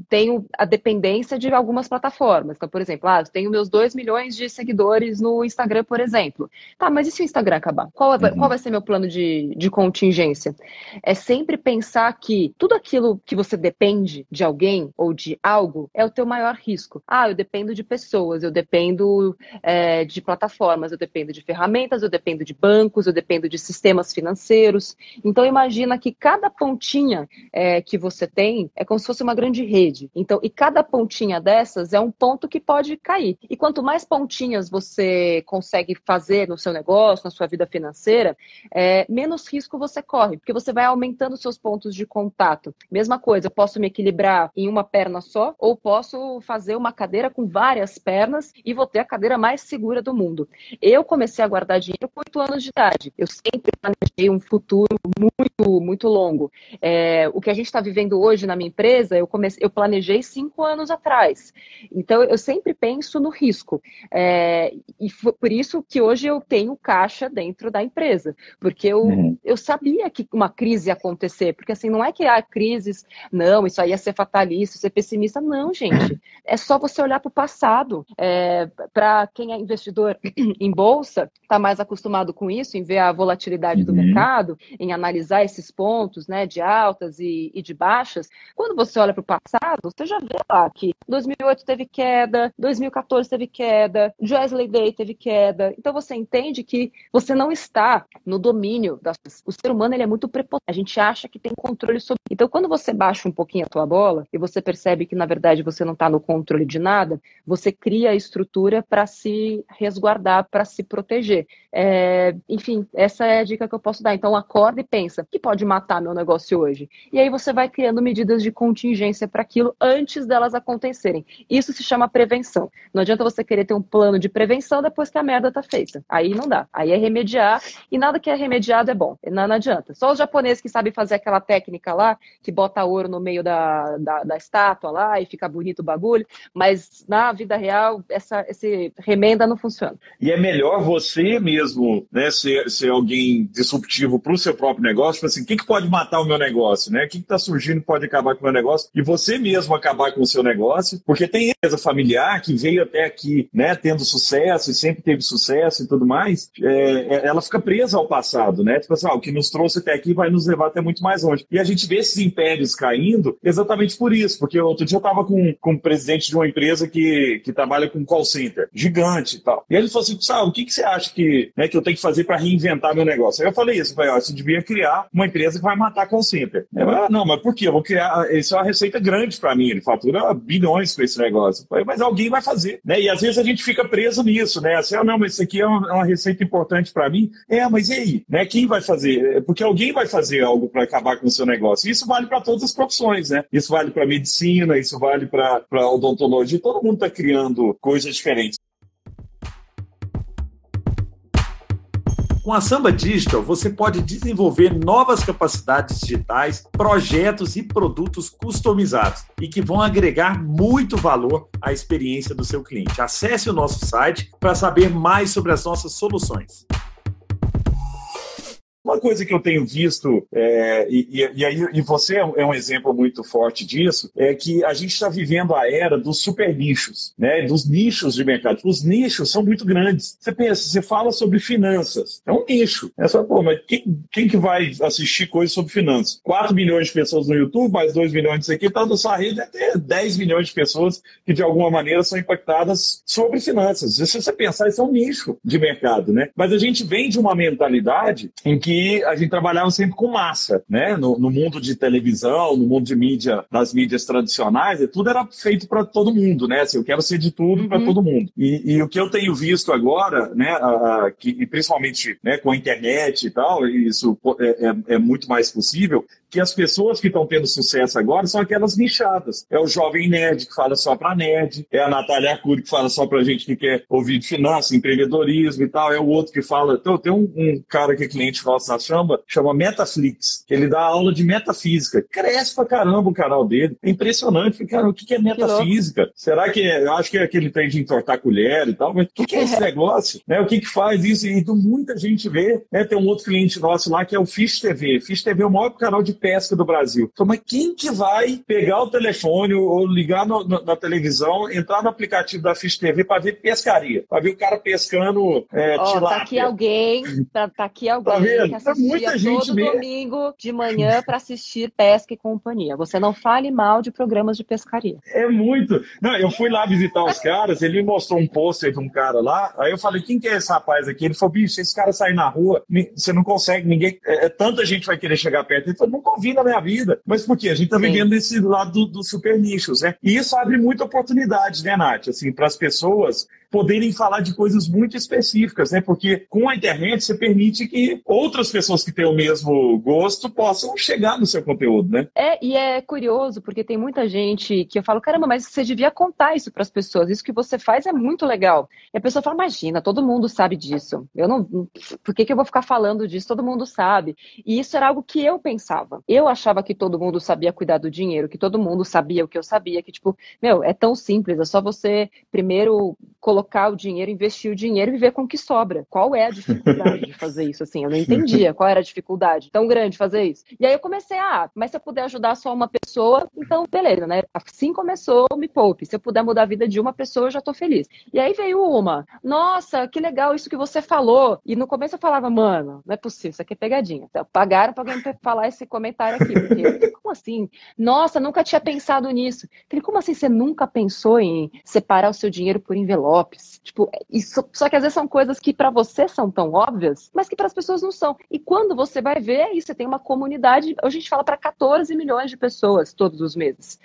tenho a dependência de algumas plataformas. Então, por exemplo, ah, tenho meus 2 milhões de seguidores no Instagram, por exemplo. Tá, mas e se o Instagram acabar? Qual, é, uhum. qual vai ser meu plano de, de contingência? É sempre pensar que tudo aquilo que você depende de alguém ou de algo é o teu maior risco. Ah, eu dependo de pessoas, eu dependo é, de plataformas, eu dependo de ferramentas, eu dependo de bancos, eu dependo de sistemas financeiros. Então, imagina que cada pontinha é, que você tem é como se fosse uma grande grande rede. Então, e cada pontinha dessas é um ponto que pode cair. E quanto mais pontinhas você consegue fazer no seu negócio, na sua vida financeira, é, menos risco você corre, porque você vai aumentando seus pontos de contato. Mesma coisa, eu posso me equilibrar em uma perna só, ou posso fazer uma cadeira com várias pernas e vou ter a cadeira mais segura do mundo. Eu comecei a guardar dinheiro com oito anos de idade. Eu sempre planejei um futuro muito, muito longo. É, o que a gente está vivendo hoje na minha empresa, eu comecei, eu planejei cinco anos atrás. Então, eu sempre penso no risco. É, e por isso que hoje eu tenho caixa dentro da empresa, porque eu, uhum. eu sabia que uma crise ia acontecer, porque assim, não é que há crises, não, isso aí ia ser fatalista, ser pessimista, não, gente. É só você olhar para o passado. É, para quem é investidor em bolsa, está mais acostumado com isso, em ver a volatilidade uhum. do mercado, em analisar esses pontos né, de altas e, e de baixas. Quando você olha para passado, você já vê lá que 2008 teve queda, 2014 teve queda, Joesley Day teve queda. Então você entende que você não está no domínio das o ser humano ele é muito prepotente. A gente acha que tem controle sobre. Então quando você baixa um pouquinho a tua bola e você percebe que na verdade você não está no controle de nada, você cria a estrutura para se resguardar, para se proteger. É... enfim, essa é a dica que eu posso dar. Então acorda e pensa, que pode matar meu negócio hoje? E aí você vai criando medidas de contingência para aquilo antes delas acontecerem. Isso se chama prevenção. Não adianta você querer ter um plano de prevenção depois que a merda tá feita. Aí não dá. Aí é remediar e nada que é remediado é bom. Não, não adianta. Só os japoneses que sabem fazer aquela técnica lá, que bota ouro no meio da, da, da estátua lá e fica bonito o bagulho, mas na vida real essa esse remenda não funciona. E é melhor você mesmo, né, ser, ser alguém disruptivo para o seu próprio negócio, assim, o que, que pode matar o meu negócio, né? O que está surgindo pode acabar com o meu negócio? E você mesmo acabar com o seu negócio, porque tem empresa familiar que veio até aqui, né, tendo sucesso e sempre teve sucesso e tudo mais, é, é ela fica presa ao passado, né? Tipo assim, ah, o que nos trouxe até aqui vai nos levar até muito mais longe. E a gente vê esses impérios caindo exatamente por isso, porque outro dia eu estava com, com o presidente de uma empresa que, que trabalha com call center, gigante e tal. E ele falou assim, Sal, o que, que você acha que, né, que eu tenho que fazer para reinventar meu negócio? Aí eu falei isso, falei, ó, você devia criar uma empresa que vai matar call center. Falei, ah, não, mas por quê? Eu vou criar, isso é uma receita grande para mim, ele fatura bilhões com esse negócio. Mas alguém vai fazer, né? E às vezes a gente fica preso nisso, né? Assim, ah, não, mas isso aqui é uma, é uma receita importante para mim. É, mas e aí? Né? Quem vai fazer? Porque alguém vai fazer algo para acabar com o seu negócio. Isso vale para todas as profissões, né? Isso vale para medicina, isso vale para odontologia. Todo mundo está criando coisas diferentes. Com a Samba Digital, você pode desenvolver novas capacidades digitais, projetos e produtos customizados e que vão agregar muito valor à experiência do seu cliente. Acesse o nosso site para saber mais sobre as nossas soluções. Uma coisa que eu tenho visto, é, e, e, aí, e você é um, é um, exemplo muito forte disso, é que a gente está vivendo a era dos super nichos, né? dos nichos de mercado. Os nichos são muito grandes. Você pensa, você fala sobre finanças, é um nicho. É só, pô, mas quem, quem que vai assistir coisas sobre finanças? 4 milhões de pessoas no YouTube, mais 2 milhões disso aqui, então da sua rede ter 10 milhões de pessoas que de alguma maneira são impactadas sobre finanças. Se você pensar, isso é um nicho de mercado, né? Mas a gente vem de uma mentalidade em que que a gente trabalhava sempre com massa, né? No, no mundo de televisão, no mundo de mídia, das mídias tradicionais, tudo era feito para todo mundo, né? Assim, eu quero ser de tudo uhum. para todo mundo. E, e, o que eu tenho visto agora, né? A, a, que, principalmente né, com a internet e tal, isso é, é, é muito mais possível, que as pessoas que estão tendo sucesso agora são aquelas nichadas. É o jovem nerd que fala só para nerd, é a Natália Arcuri que fala só para gente que quer ouvir de finanças, empreendedorismo e tal, é o outro que fala. Então, tem um, um cara que é cliente nosso na chama, chama Metaflix, que ele dá aula de metafísica. Cresce pra caramba o canal dele. É impressionante. Cara, o que é metafísica? Que Será que é, eu acho que é aquele tem de entortar colher e tal, mas o que, que é esse negócio? Né? O que, que faz isso? E muita gente vê. Né? Tem um outro cliente nosso lá que é o Fish TV. Fish TV é o maior canal de pesca do Brasil. Então, mas quem que vai pegar o telefone ou ligar no, no, na televisão, entrar no aplicativo da Fish TV para ver pescaria, para ver o cara pescando é, oh, Tá aqui alguém, tá, tá aqui alguém tá vendo? Que assistia gente todo domingo de manhã para assistir Pesca e Companhia. Você não fale mal de programas de pescaria. É muito. Não, eu fui lá visitar os caras, ele me mostrou um pôster de um cara lá, aí eu falei, quem que é esse rapaz aqui? Ele falou, bicho, esse cara sair na rua, você não consegue, ninguém, é, é, tanta gente vai querer chegar perto. Ele falou, nunca ouvi na minha vida. Mas por quê? A gente tá Sim. vivendo esse lado dos do super nichos, né? E isso abre muita oportunidade, né, Nath? Assim, para as pessoas poderem falar de coisas muito específicas, né? Porque com a internet você permite que outras pessoas que têm o mesmo gosto possam chegar no seu conteúdo, né? É, e é curioso, porque tem muita gente que eu falo, caramba, mas você devia contar isso para as pessoas. Isso que você faz é muito legal. E a pessoa fala, imagina, todo mundo sabe disso. Eu não. Por que, que eu vou ficar falando disso? Todo mundo sabe. E isso era algo que eu pensava. Eu achava que todo mundo sabia cuidar do dinheiro, que todo mundo sabia o que eu sabia, que, tipo, meu, é tão simples, é só você primeiro colocar colocar o dinheiro, investir o dinheiro e viver com o que sobra. Qual é a dificuldade de fazer isso? Assim, eu não entendia qual era a dificuldade tão grande de fazer isso. E aí eu comecei, ah, mas se eu puder ajudar só uma pessoa, então beleza, né? Assim começou Me Poupe. Se eu puder mudar a vida de uma pessoa, eu já tô feliz. E aí veio uma, nossa, que legal isso que você falou. E no começo eu falava, mano, não é possível, isso aqui é pegadinha. Então, pagaram pra alguém falar esse comentário aqui. Porque, como assim? Nossa, nunca tinha pensado nisso. Falei, como assim você nunca pensou em separar o seu dinheiro por envelope? Tipo, isso, só que às vezes são coisas que para você são tão óbvias, mas que para as pessoas não são. E quando você vai ver, aí você tem uma comunidade, a gente fala para 14 milhões de pessoas todos os meses.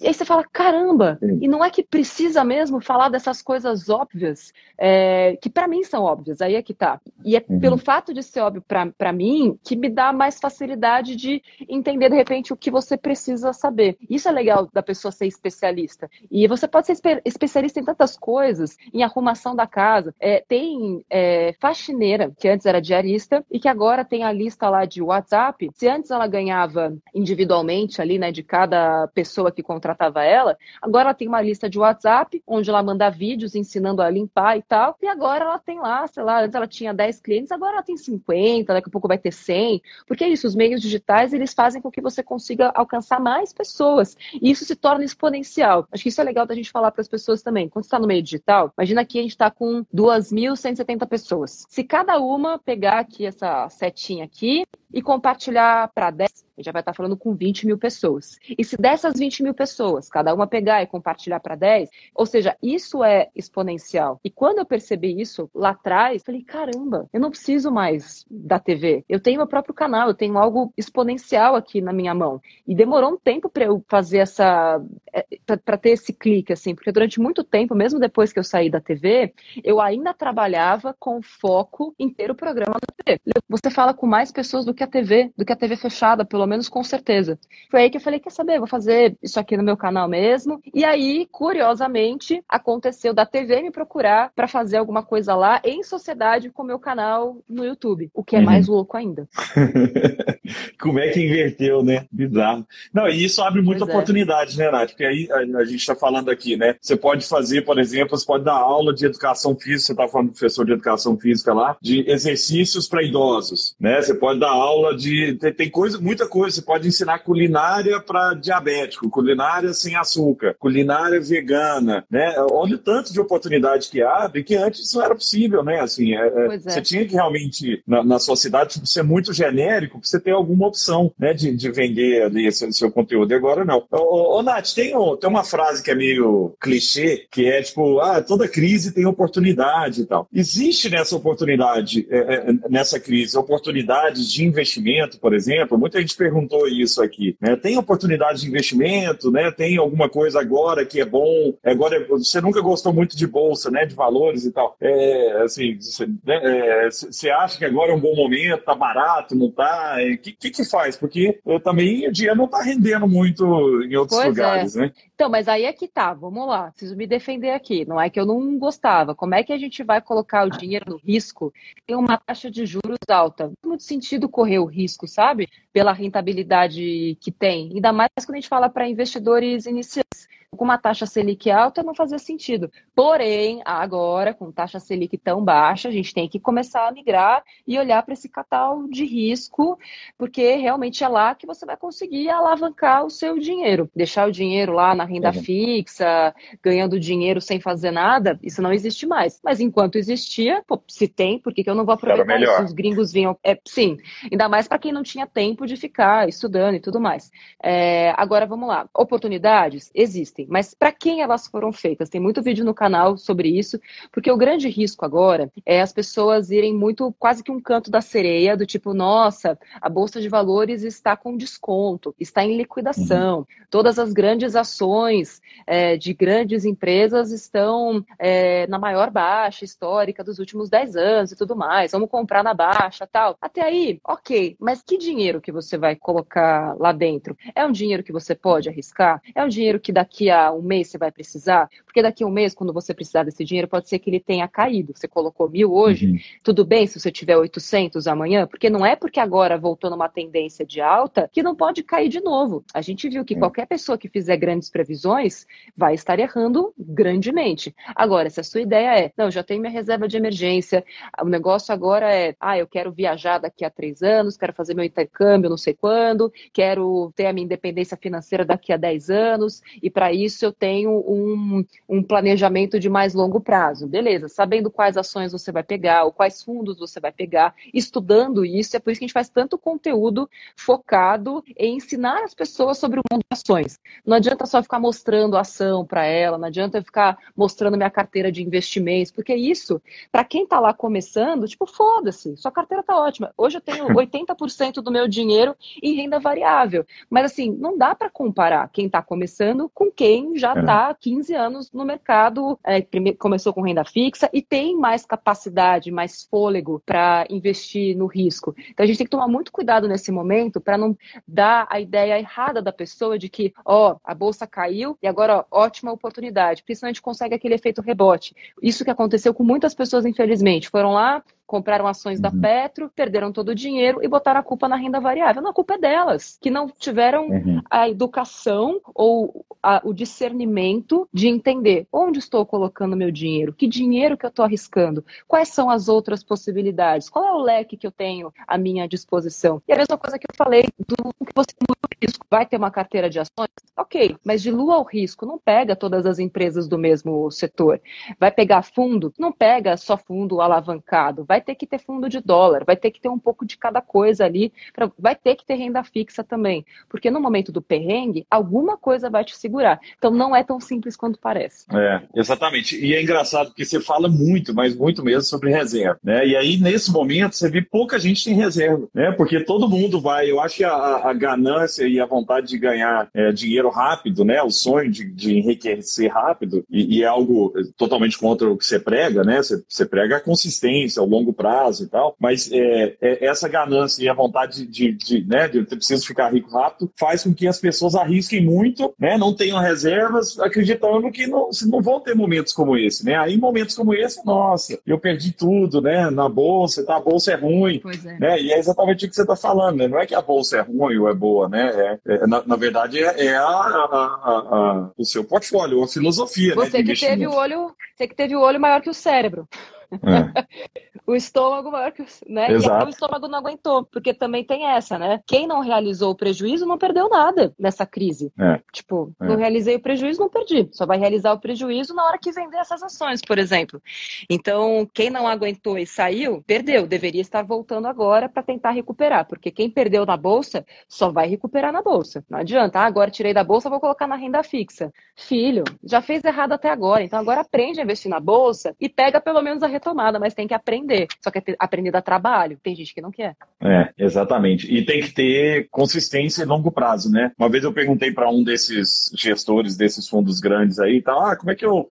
E aí você fala, caramba, Sim. e não é que precisa mesmo falar dessas coisas óbvias, é, que para mim são óbvias, aí é que tá. E é uhum. pelo fato de ser óbvio para mim que me dá mais facilidade de entender, de repente, o que você precisa saber. Isso é legal da pessoa ser especialista. E você pode ser especialista em tantas coisas, em arrumação da casa. É, tem é, faxineira, que antes era diarista, e que agora tem a lista lá de WhatsApp. Se antes ela ganhava individualmente ali, né, de cada pessoa pessoa que contratava ela, agora ela tem uma lista de WhatsApp, onde ela manda vídeos ensinando a limpar e tal, e agora ela tem lá, sei lá, antes ela tinha 10 clientes, agora ela tem 50, daqui a pouco vai ter 100, porque é isso, os meios digitais, eles fazem com que você consiga alcançar mais pessoas, e isso se torna exponencial. Acho que isso é legal da gente falar para as pessoas também. Quando está no meio digital, imagina que a gente está com 2.170 pessoas. Se cada uma pegar aqui essa setinha aqui e compartilhar para 10 gente já vai estar falando com 20 mil pessoas. E se dessas 20 mil pessoas, cada uma pegar e compartilhar para 10, ou seja, isso é exponencial. E quando eu percebi isso lá atrás, falei, caramba, eu não preciso mais da TV. Eu tenho meu próprio canal, eu tenho algo exponencial aqui na minha mão. E demorou um tempo para eu fazer essa. É, para ter esse clique, assim, porque durante muito tempo, mesmo depois que eu saí da TV, eu ainda trabalhava com foco em ter o programa na TV. Você fala com mais pessoas do que a TV, do que a TV fechada, pelo menos com certeza. Foi aí que eu falei, quer saber, vou fazer isso aqui no meu canal mesmo. E aí, curiosamente, aconteceu da TV me procurar para fazer alguma coisa lá em sociedade com o meu canal no YouTube, o que é uhum. mais louco ainda. Como é que inverteu, né? Bizarro. Não, e isso abre muita pois é. oportunidade, é. né, Nath? Porque aí a, a gente está falando aqui, né? Você pode fazer, por exemplo, você pode dar aula de educação física, você está falando professor de educação física lá, de exercícios para idosos, né? Você pode dar aula de. Tem, tem coisa, muita coisa. Você pode ensinar culinária para diabético, culinária sem açúcar, culinária vegana, né? Olha o tanto de oportunidade que abre que antes isso não era possível, né? Assim, é, é, é. Você tinha que realmente, na, na sua cidade, tipo, ser muito genérico para você ter alguma opção né, de, de vender ali esse, seu conteúdo. E agora não. Ô, ô, Nath, tem, tem uma frase que é meio clichê, que é tipo, ah, toda crise tem oportunidade e tal. Existe nessa oportunidade, é, é, nessa crise, oportunidades de investimento, por exemplo? Muita gente perguntou isso aqui. Né? Tem oportunidade de investimento, né? Tem alguma coisa agora que é bom. Agora você nunca gostou muito de bolsa, né? De valores e tal. É, assim, você né? é, acha que agora é um bom momento? Tá barato? Não tá? O é, que, que, que faz? Porque eu, também o dinheiro não tá rendendo muito em outros pois é. lugares, é. né? Então, mas aí é que tá. Vamos lá. Preciso me defender aqui. Não é que eu não gostava. Como é que a gente vai colocar o dinheiro no risco? Tem uma taxa de juros alta. Não tem muito sentido correr o risco, sabe? Pela rentabilidade que tem, ainda mais quando a gente fala para investidores iniciantes com uma taxa Selic alta não fazia sentido. Porém, agora, com taxa Selic tão baixa, a gente tem que começar a migrar e olhar para esse catálogo de risco, porque realmente é lá que você vai conseguir alavancar o seu dinheiro. Deixar o dinheiro lá na renda uhum. fixa, ganhando dinheiro sem fazer nada, isso não existe mais. Mas enquanto existia, pô, se tem, por que, que eu não vou aproveitar isso? Os gringos vinham. É, sim, ainda mais para quem não tinha tempo de ficar estudando e tudo mais. É, agora vamos lá. Oportunidades existem mas para quem elas foram feitas? Tem muito vídeo no canal sobre isso, porque o grande risco agora é as pessoas irem muito quase que um canto da sereia, do tipo, nossa, a bolsa de valores está com desconto, está em liquidação, uhum. todas as grandes ações é, de grandes empresas estão é, na maior baixa histórica dos últimos 10 anos e tudo mais, vamos comprar na baixa tal. Até aí, ok, mas que dinheiro que você vai colocar lá dentro? É um dinheiro que você pode arriscar? É um dinheiro que daqui a a um mês você vai precisar, porque daqui a um mês, quando você precisar desse dinheiro, pode ser que ele tenha caído. Você colocou mil hoje, uhum. tudo bem se você tiver 800 amanhã, porque não é porque agora voltou numa tendência de alta que não pode cair de novo. A gente viu que é. qualquer pessoa que fizer grandes previsões vai estar errando grandemente. Agora, se a sua ideia é, não, já tenho minha reserva de emergência, o negócio agora é, ah, eu quero viajar daqui a três anos, quero fazer meu intercâmbio não sei quando, quero ter a minha independência financeira daqui a 10 anos, e para isso eu tenho um, um planejamento de mais longo prazo. Beleza, sabendo quais ações você vai pegar, ou quais fundos você vai pegar, estudando isso, é por isso que a gente faz tanto conteúdo focado em ensinar as pessoas sobre o mundo de ações. Não adianta só ficar mostrando ação para ela, não adianta ficar mostrando minha carteira de investimentos, porque isso, para quem está lá começando, tipo, foda-se, sua carteira tá ótima. Hoje eu tenho 80% do meu dinheiro em renda variável. Mas assim, não dá para comparar quem está começando com quem quem já está é. há 15 anos no mercado, é, primeiro, começou com renda fixa e tem mais capacidade, mais fôlego para investir no risco. Então a gente tem que tomar muito cuidado nesse momento para não dar a ideia errada da pessoa de que, ó, a bolsa caiu e agora, ó, ótima oportunidade, gente consegue aquele efeito rebote. Isso que aconteceu com muitas pessoas, infelizmente, foram lá, compraram ações uhum. da Petro, perderam todo o dinheiro e botaram a culpa na renda variável. Não, a culpa é delas, que não tiveram uhum. a educação ou a, o discernimento de entender onde estou colocando meu dinheiro, que dinheiro que eu estou arriscando, quais são as outras possibilidades, qual é o leque que eu tenho à minha disposição. E a mesma coisa que eu falei do que você risco, vai ter uma carteira de ações, ok, mas dilua o risco, não pega todas as empresas do mesmo setor. Vai pegar fundo, não pega só fundo alavancado, vai ter que ter fundo de dólar, vai ter que ter um pouco de cada coisa ali, pra, vai ter que ter renda fixa também, porque no momento do perrengue, alguma coisa vai te segurar. Então não é tão simples quanto parece. É, exatamente. E é engraçado porque você fala muito, mas muito mesmo sobre reserva, né? E aí nesse momento você vê pouca gente tem reserva, né? Porque todo mundo vai, eu acho que a, a ganância e a vontade de ganhar é, dinheiro rápido, né? O sonho de, de enriquecer rápido e, e, é algo totalmente contra o que você prega, né? Você, você prega a consistência, o longo prazo e tal, mas é, é essa ganância e a vontade de, de, né? De eu preciso ficar rico rápido faz com que as pessoas arrisquem muito, né? Não tenham reservas, acreditando que não, não vão ter momentos como esse, né? Aí momentos como esse, nossa, eu perdi tudo, né? Na bolsa, tá? A bolsa é ruim, é. né? E é exatamente o que você está falando, né? Não é que a bolsa é ruim ou é boa, né? É, é na, na, verdade, é, é a, a, a, o seu portfólio, a filosofia. Né, você né, que teve o olho, você que teve o olho maior que o cérebro. É. o estômago maior que o, né? Exato. E o estômago não aguentou, porque também tem essa, né? Quem não realizou o prejuízo não perdeu nada nessa crise. É. Tipo, é. não realizei o prejuízo, não perdi. Só vai realizar o prejuízo na hora que vender essas ações, por exemplo. Então, quem não aguentou e saiu, perdeu. Deveria estar voltando agora para tentar recuperar, porque quem perdeu na bolsa só vai recuperar na bolsa. Não adianta, ah, agora tirei da bolsa, vou colocar na renda fixa. Filho, já fez errado até agora, então agora aprende a investir na bolsa e pega pelo menos a retomada, mas tem que aprender. Só que é aprender a trabalho. Tem gente que não quer. É, exatamente. E tem que ter consistência em longo prazo, né? Uma vez eu perguntei para um desses gestores desses fundos grandes aí, tá, ah, como é que eu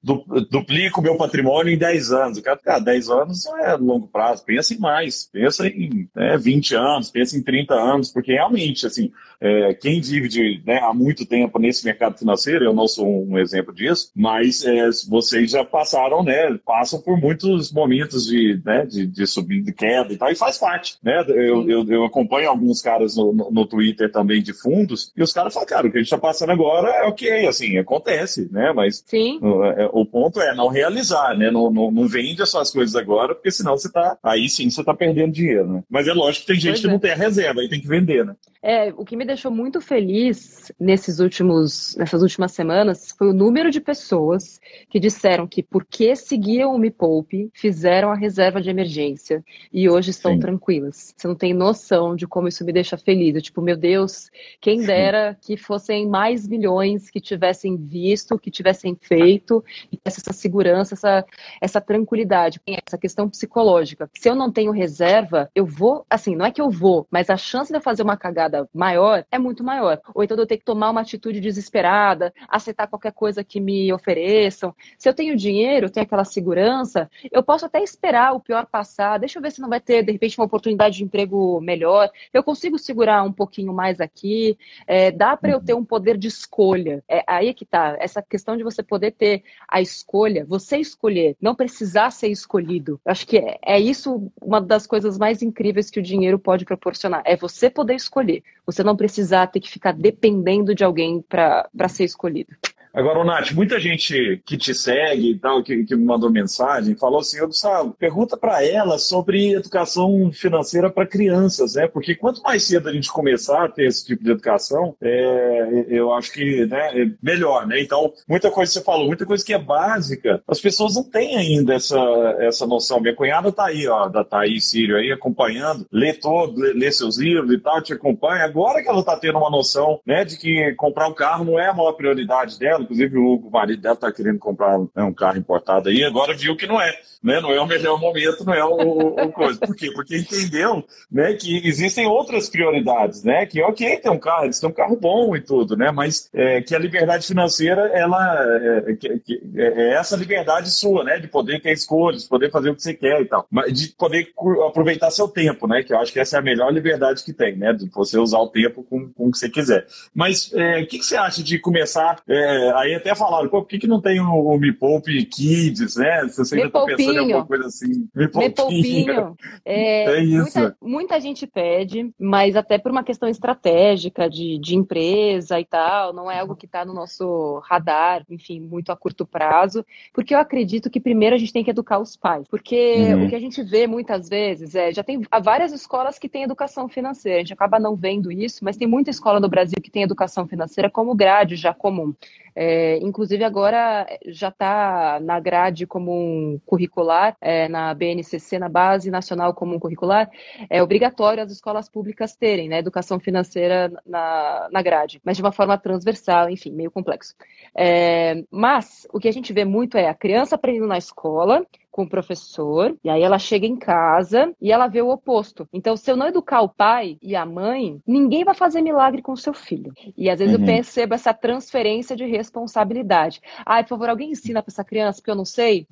duplico meu patrimônio em 10 anos? O cara, ah, 10 anos é longo prazo, pensa em mais, pensa em né, 20 anos, pensa em 30 anos, porque realmente, assim, é, quem vive de, né, há muito tempo nesse mercado financeiro, eu não sou um exemplo disso, mas é, vocês já passaram, né, passam por muitos momentos de, né, de, de subida, de queda e tal, e faz parte, né? Eu, eu, eu acompanho alguns caras no, no, no, Twitter também de fundos, e os caras falam, cara, o que a gente está passando agora é ok, assim, acontece, né? Mas Sim. O, é, o ponto é não realizar, né? Não, não, não vende as suas coisas agora, porque senão você tá, aí sim você tá perdendo dinheiro, né? Mas é lógico que tem gente pois que é. não tem a reserva, aí tem que vender, né? É, o que me deixou muito feliz nesses últimos, nessas últimas semanas foi o número de pessoas que disseram que porque seguiam o Me Poupe, fizeram a reserva de emergência e hoje estão Sim. tranquilas. Você não tem noção de como isso me deixa feliz. Eu, tipo, meu Deus, quem dera que fossem mais milhões que tivessem visto, que tivessem feito, e essa segurança, essa, essa tranquilidade, essa questão psicológica. Se eu não tenho reserva, eu vou, assim, não é que eu vou, mas a chance de eu fazer uma cagada maior é muito maior. Ou então eu tenho que tomar uma atitude desesperada, aceitar qualquer coisa que me ofereçam. Se eu tenho dinheiro, tenho aquela segurança, eu posso até esperar o pior passar. Deixa eu ver se não vai ter, de repente, uma oportunidade de emprego melhor. Eu consigo segurar um pouquinho mais aqui. É, dá para eu ter um poder de escolha. É aí que tá. Essa questão de você poder ter a escolha, você escolher, não precisar ser escolhido. Eu acho que é, é isso uma das coisas mais incríveis que o dinheiro pode proporcionar. É você poder escolher. Você não precisar ter que ficar dependendo de alguém para ser escolhido. Agora, Nath, muita gente que te segue e tal, que, que me mandou mensagem, falou assim, Gustavo, pergunta para ela sobre educação financeira para crianças, né? Porque quanto mais cedo a gente começar a ter esse tipo de educação, é, eu acho que né, é melhor, né? Então, muita coisa que você falou, muita coisa que é básica, as pessoas não têm ainda essa, essa noção. Minha cunhada tá aí, ó, da Thaís Sírio aí, acompanhando, lê todo, lê, lê, seus livros e tal, te acompanha. Agora que ela tá tendo uma noção, né, de que comprar um carro não é a maior prioridade dela, Inclusive, o marido dela está querendo comprar né, um carro importado aí, agora viu que não é, né? Não é o melhor momento, não é o, o, o coisa. Por quê? Porque entendeu né, que existem outras prioridades, né? Que ok, tem um carro, eles têm um carro bom e tudo, né? Mas é, que a liberdade financeira, ela é, que, que, é, é essa liberdade sua, né? De poder ter escolhas, de poder fazer o que você quer e tal. Mas de poder aproveitar seu tempo, né? Que eu acho que essa é a melhor liberdade que tem, né? De você usar o tempo com, com o que você quiser. Mas é, o que, que, você acha de começar é, aí até falaram, pô, por que, que não tem o, o Me Poupe Kids, né? Se você ainda está pensando em alguma coisa assim. Me Poupinho. É, é isso. Muita, muita, gente pede, mas até por uma questão estratégica de, de empresa e tal, não é algo que está no nosso radar, enfim, muito a curto prazo, porque eu acredito que primeiro a gente tem que educar os pais, porque uhum. o que a gente vê muitas vezes é, já tem várias escolas que têm educação financeira, a gente acaba não vendo isso, mas tem muita escola no Brasil que tem educação financeira como grade já comum. É, inclusive agora já está na grade comum curricular, é, na BNCC, na Base Nacional Comum Curricular, é obrigatório as escolas públicas terem né, educação financeira na, na grade, mas de uma forma transversal, enfim, meio complexo. É, mas o que a gente vê muito é a criança aprendendo na escola, com o professor, e aí ela chega em casa e ela vê o oposto. Então, se eu não educar o pai e a mãe, ninguém vai fazer milagre com o seu filho. E às vezes uhum. eu percebo essa transferência de responsabilidade. Ai, por favor, alguém ensina para essa criança, porque eu não sei.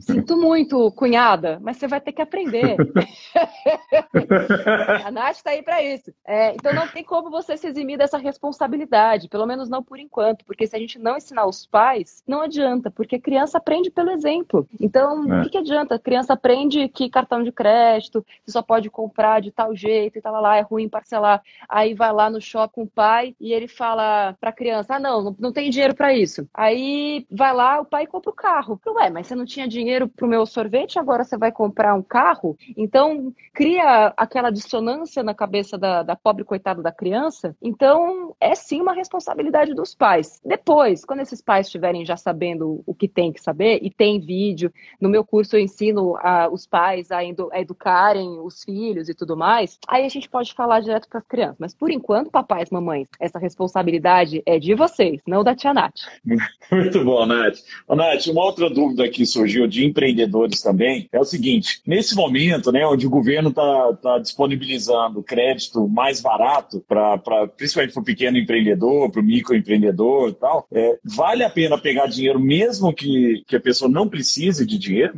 Sinto muito, cunhada, mas você vai ter que aprender. a Nath está aí para isso. É, então, não tem como você se eximir dessa responsabilidade, pelo menos não por enquanto, porque se a gente não ensinar os pais, não adianta, porque a criança aprende pelo exemplo. Então, é. O que, que adianta? A criança aprende que cartão de crédito você só pode comprar de tal jeito e tal lá, é ruim parcelar. Aí vai lá no shopping com o pai e ele fala pra criança: ah, não, não tem dinheiro para isso. Aí vai lá, o pai compra o carro. Ué, mas você não tinha dinheiro pro meu sorvete, agora você vai comprar um carro? Então, cria aquela dissonância na cabeça da, da pobre coitada da criança. Então, é sim uma responsabilidade dos pais. Depois, quando esses pais estiverem já sabendo o que tem que saber, e tem vídeo, no meu curso eu ensino a, os pais a, a, educarem os filhos e tudo mais, aí a gente pode falar direto para as crianças. Mas por enquanto, papais, mamães, essa responsabilidade é de vocês, não da tia Nath. Muito bom, Nath. Nath, uma outra dúvida que surgiu de empreendedores também é o seguinte: nesse momento, né, onde o governo está tá disponibilizando crédito mais barato para principalmente para o pequeno empreendedor, para o microempreendedor e tal, é, vale a pena pegar dinheiro mesmo que, que a pessoa não precise de dinheiro?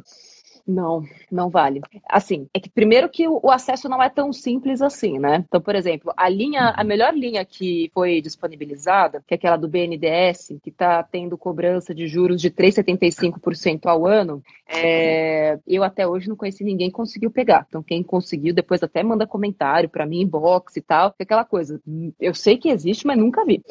Não, não vale. Assim, é que primeiro que o acesso não é tão simples assim, né? Então, por exemplo, a linha, a uhum. melhor linha que foi disponibilizada, que é aquela do BNDES, que está tendo cobrança de juros de 3,75% ao ano, é, eu até hoje não conheci ninguém que conseguiu pegar. Então, quem conseguiu, depois até manda comentário para mim, inbox e tal, é aquela coisa. Eu sei que existe, mas nunca vi.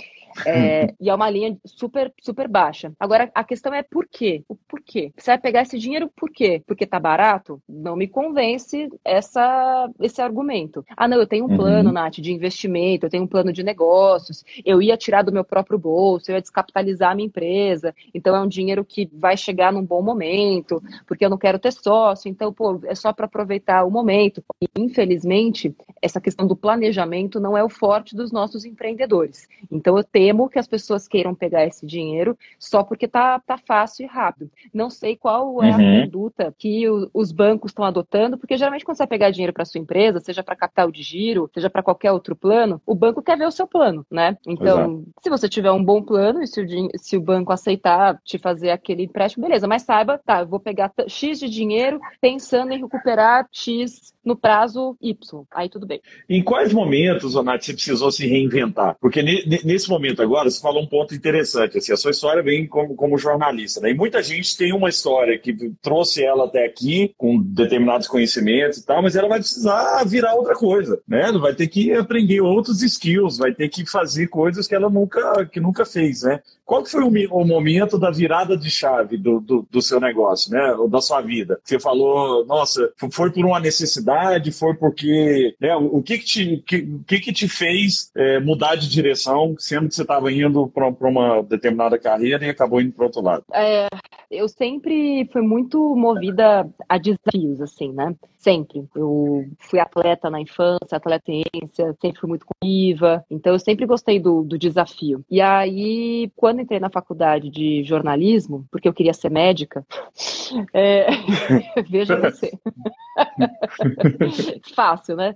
É, e é uma linha super, super baixa. Agora, a questão é por quê? O porquê? Você vai pegar esse dinheiro por quê? Porque tá barato? Não me convence essa, esse argumento. Ah, não, eu tenho um plano, uhum. Nath, de investimento, eu tenho um plano de negócios, eu ia tirar do meu próprio bolso, eu ia descapitalizar a minha empresa, então é um dinheiro que vai chegar num bom momento, porque eu não quero ter sócio, então, pô, é só para aproveitar o momento. E, infelizmente, essa questão do planejamento não é o forte dos nossos empreendedores. Então, eu tenho temo que as pessoas queiram pegar esse dinheiro só porque tá, tá fácil e rápido. Não sei qual é uhum. a conduta que o, os bancos estão adotando, porque geralmente quando você vai pegar dinheiro para sua empresa, seja para capital de giro, seja para qualquer outro plano, o banco quer ver o seu plano, né? Então, Exato. se você tiver um bom plano e se o, se o banco aceitar te fazer aquele empréstimo, beleza, mas saiba, tá, eu vou pegar X de dinheiro pensando em recuperar X no prazo Y. Aí tudo bem. Em quais momentos, Onat, você precisou se reinventar? Porque nesse momento agora, você falou um ponto interessante. Assim, a sua história vem como, como jornalista. Né? E muita gente tem uma história que trouxe ela até aqui, com determinados conhecimentos e tal, mas ela vai precisar virar outra coisa. Né? Vai ter que aprender outros skills, vai ter que fazer coisas que ela nunca, que nunca fez. Né? Qual foi o, o momento da virada de chave do, do, do, seu negócio, né? Ou da sua vida? Você falou, nossa, foi por uma necessidade, foi porque. Né, o que que te, que, que, que te fez é, mudar de direção, sendo que você estava indo para uma determinada carreira e acabou indo para outro lado? É, eu sempre fui muito movida a desafios, assim, né? Sempre. Eu fui atleta na infância, atleta em ciência, sempre fui muito viva, então eu sempre gostei do, do desafio. E aí, quando entrei na faculdade de jornalismo, porque eu queria ser médica, é... veja você. Fácil, né?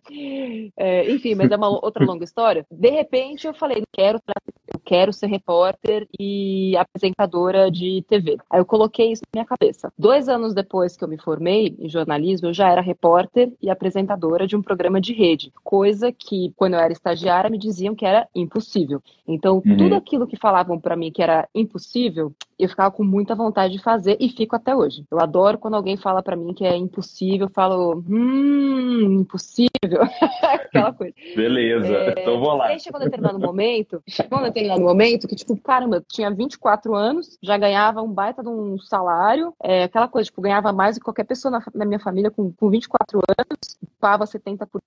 É, enfim, mas é uma outra longa história. De repente eu falei, quero, eu quero ser repórter e apresentadora de TV. Aí eu coloquei isso na minha cabeça. Dois anos depois que eu me formei em jornalismo, eu já era repórter e apresentadora de um programa de rede, coisa que, quando eu era estagiária, me diziam que era impossível. Então, uhum. tudo aquilo que falavam para mim que era impossível, eu ficava com muita vontade de fazer e fico até hoje. Eu adoro quando alguém fala para mim que é impossível, eu falo, hum, impossível. Aquela coisa. Beleza, é... então vou lá. Aí chegou um determinado momento, chegou um determinado momento que, tipo, caramba, eu tinha 24 anos, já ganhava um baita de um salário, é, aquela coisa, tipo, ganhava mais do que qualquer pessoa na, na minha família com, com 24 anos, pava 70 por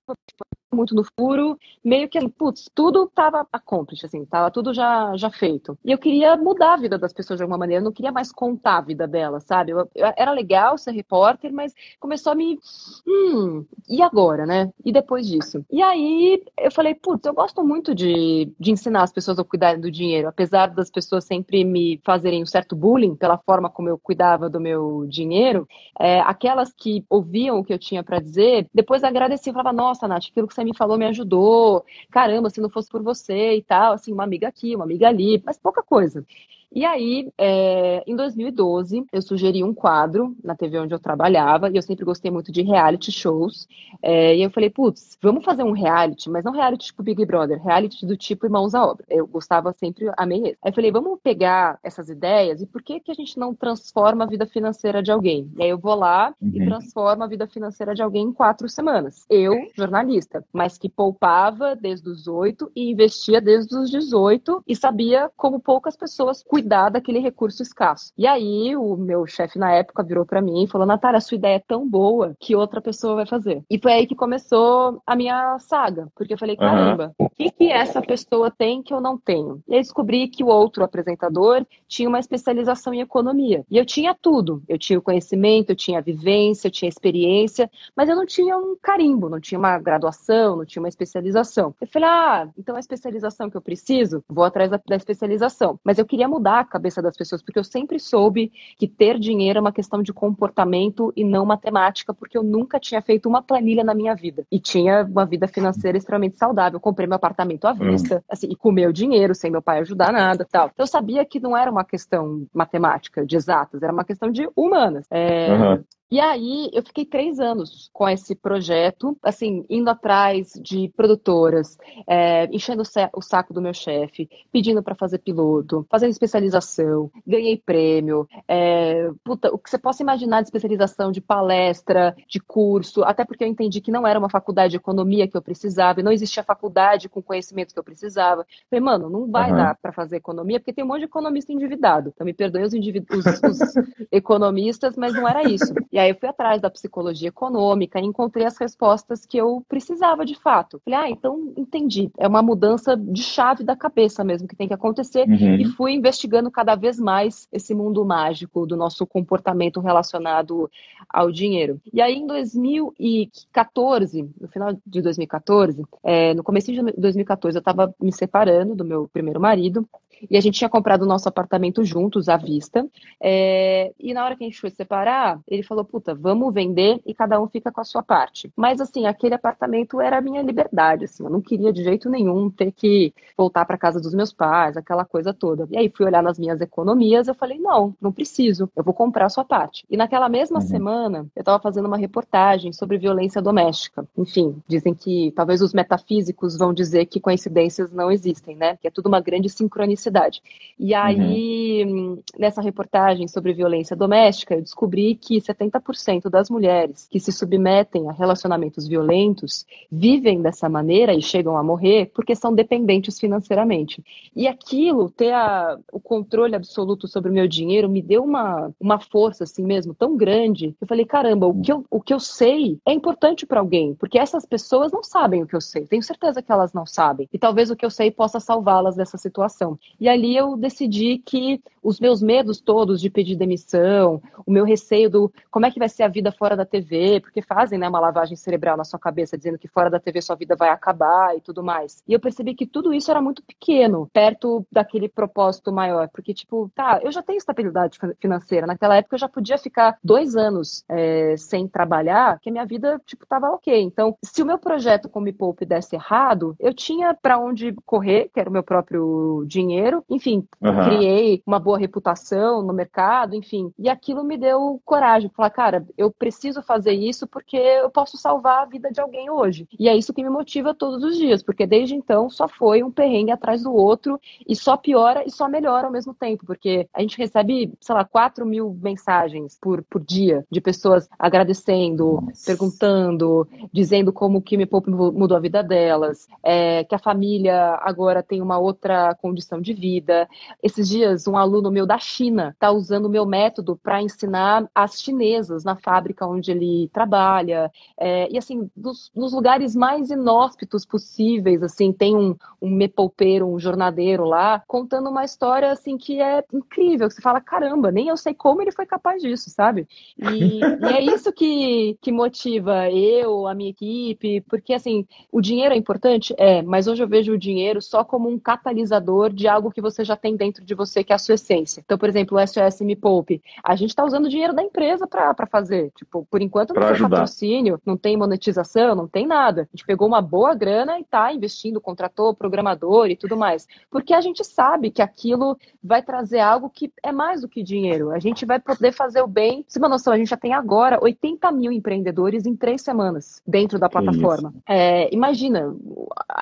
muito no furo, meio que, putz, tudo tava accomplished, assim, tava tudo já, já feito. E eu queria mudar a vida das pessoas de alguma maneira, eu não queria mais contar a vida delas, sabe? Eu, eu, era legal ser repórter, mas começou a me, hum, e agora, né? E depois disso? E aí eu falei, putz, eu gosto muito de, de ensinar as pessoas a cuidarem do dinheiro, apesar das pessoas sempre me fazerem um certo bullying pela forma como eu cuidava do meu dinheiro, é, aquelas que ouviam o que eu tinha para dizer, depois agradeciam, falava, nossa, Nath, aquilo que você me falou me ajudou, caramba, se não fosse por você e tal, assim, uma amiga aqui, uma amiga ali, mas pouca coisa. E aí, é, em 2012, eu sugeri um quadro na TV onde eu trabalhava, e eu sempre gostei muito de reality shows. É, e eu falei, putz, vamos fazer um reality, mas não reality tipo Big Brother, reality do tipo Irmãos à Obra. Eu gostava sempre, amei esse. Aí eu falei, vamos pegar essas ideias e por que, que a gente não transforma a vida financeira de alguém? E aí eu vou lá uhum. e transformo a vida financeira de alguém em quatro semanas. Eu, jornalista, mas que poupava desde os oito e investia desde os 18 e sabia como poucas pessoas cuidar daquele recurso escasso. E aí o meu chefe na época virou para mim e falou: Natália, sua ideia é tão boa que outra pessoa vai fazer. E foi aí que começou a minha saga, porque eu falei: caramba, o que, que essa pessoa tem que eu não tenho? E aí descobri que o outro apresentador tinha uma especialização em economia. E eu tinha tudo. Eu tinha o conhecimento, eu tinha a vivência, eu tinha a experiência, mas eu não tinha um carimbo, não tinha uma graduação, não tinha uma especialização. Eu falei: ah, então a especialização que eu preciso, vou atrás da, da especialização. Mas eu queria mudar mudar a cabeça das pessoas, porque eu sempre soube que ter dinheiro é uma questão de comportamento e não matemática, porque eu nunca tinha feito uma planilha na minha vida. E tinha uma vida financeira extremamente saudável. Eu comprei meu apartamento à vista, assim, e com meu dinheiro, sem meu pai ajudar nada tal. Então, eu sabia que não era uma questão matemática, de exatas, era uma questão de humanas. É, uhum. E aí eu fiquei três anos com esse projeto, assim, indo atrás de produtoras, é, enchendo o saco do meu chefe, pedindo para fazer piloto, fazendo especialização, ganhei prêmio, é, puta, o que você possa imaginar de especialização, de palestra, de curso, até porque eu entendi que não era uma faculdade de economia que eu precisava, e não existia faculdade com conhecimento que eu precisava. Falei, mano, não vai uhum. dar para fazer economia, porque tem um monte de economista endividado. Então me perdoem os, os, os economistas, mas não era isso. E aí eu fui atrás da psicologia econômica e encontrei as respostas que eu precisava de fato. Falei, ah, então entendi. É uma mudança de chave da cabeça mesmo que tem que acontecer. Uhum. E fui investigando cada vez mais esse mundo mágico do nosso comportamento relacionado ao dinheiro. E aí, em 2014, no final de 2014, é, no começo de 2014, eu estava me separando do meu primeiro marido e a gente tinha comprado o nosso apartamento juntos, à vista. É, e na hora que a gente foi separar, ele falou: puta, vamos vender e cada um fica com a sua parte. Mas assim, aquele apartamento era a minha liberdade, assim, eu não queria de jeito nenhum ter que voltar para casa dos meus pais, aquela coisa toda. E aí fui olhar nas minhas economias, eu falei: não, não preciso, eu vou comprar a sua parte. E naquela mesma uhum. semana, eu estava fazendo uma reportagem sobre violência doméstica. Enfim, dizem que talvez os metafísicos vão dizer que coincidências não existem, né? Que é tudo uma grande sincronicidade cidade. E aí, uhum. nessa reportagem sobre violência doméstica, eu descobri que 70% das mulheres que se submetem a relacionamentos violentos vivem dessa maneira e chegam a morrer porque são dependentes financeiramente. E aquilo, ter a, o controle absoluto sobre o meu dinheiro, me deu uma, uma força assim mesmo tão grande. Eu falei, caramba, o que eu, o que eu sei é importante para alguém, porque essas pessoas não sabem o que eu sei. Tenho certeza que elas não sabem. E talvez o que eu sei possa salvá-las dessa situação. E ali eu decidi que os meus medos todos de pedir demissão, o meu receio do como é que vai ser a vida fora da TV, porque fazem né, uma lavagem cerebral na sua cabeça, dizendo que fora da TV sua vida vai acabar e tudo mais. E eu percebi que tudo isso era muito pequeno, perto daquele propósito maior, porque, tipo, tá, eu já tenho estabilidade financeira. Naquela época eu já podia ficar dois anos é, sem trabalhar, que a minha vida, tipo, tava ok. Então, se o meu projeto com Me Poupe desse errado, eu tinha para onde correr, que era o meu próprio dinheiro dinheiro, enfim, uhum. criei uma boa reputação no mercado, enfim. E aquilo me deu coragem, falar, cara, eu preciso fazer isso porque eu posso salvar a vida de alguém hoje. E é isso que me motiva todos os dias, porque desde então só foi um perrengue atrás do outro e só piora e só melhora ao mesmo tempo, porque a gente recebe, sei lá, 4 mil mensagens por, por dia de pessoas agradecendo, Nossa. perguntando, dizendo como que Me Poupe mudou a vida delas, é, que a família agora tem uma outra condição de vida. Esses dias, um aluno meu da China está usando o meu método para ensinar as chinesas na fábrica onde ele trabalha. É, e assim, dos, nos lugares mais inóspitos possíveis, assim, tem um, um mepoupeiro, um jornadeiro lá, contando uma história assim que é incrível, que você fala, caramba, nem eu sei como ele foi capaz disso, sabe? E, e é isso que, que motiva eu, a minha equipe, porque assim, o dinheiro é importante? É, mas hoje eu vejo o dinheiro só como um catalisador de algo que você já tem dentro de você, que é a sua essência. Então, por exemplo, o SOS Me Poupe, a gente está usando o dinheiro da empresa para fazer. Tipo, por enquanto não tem patrocínio, não tem monetização, não tem nada. A gente pegou uma boa grana e está investindo, contratou programador e tudo mais. Porque a gente sabe que aquilo vai trazer algo que é mais do que dinheiro. A gente vai poder fazer o bem. Se uma noção, a gente já tem agora 80 mil empreendedores em três semanas dentro da plataforma. É, imagina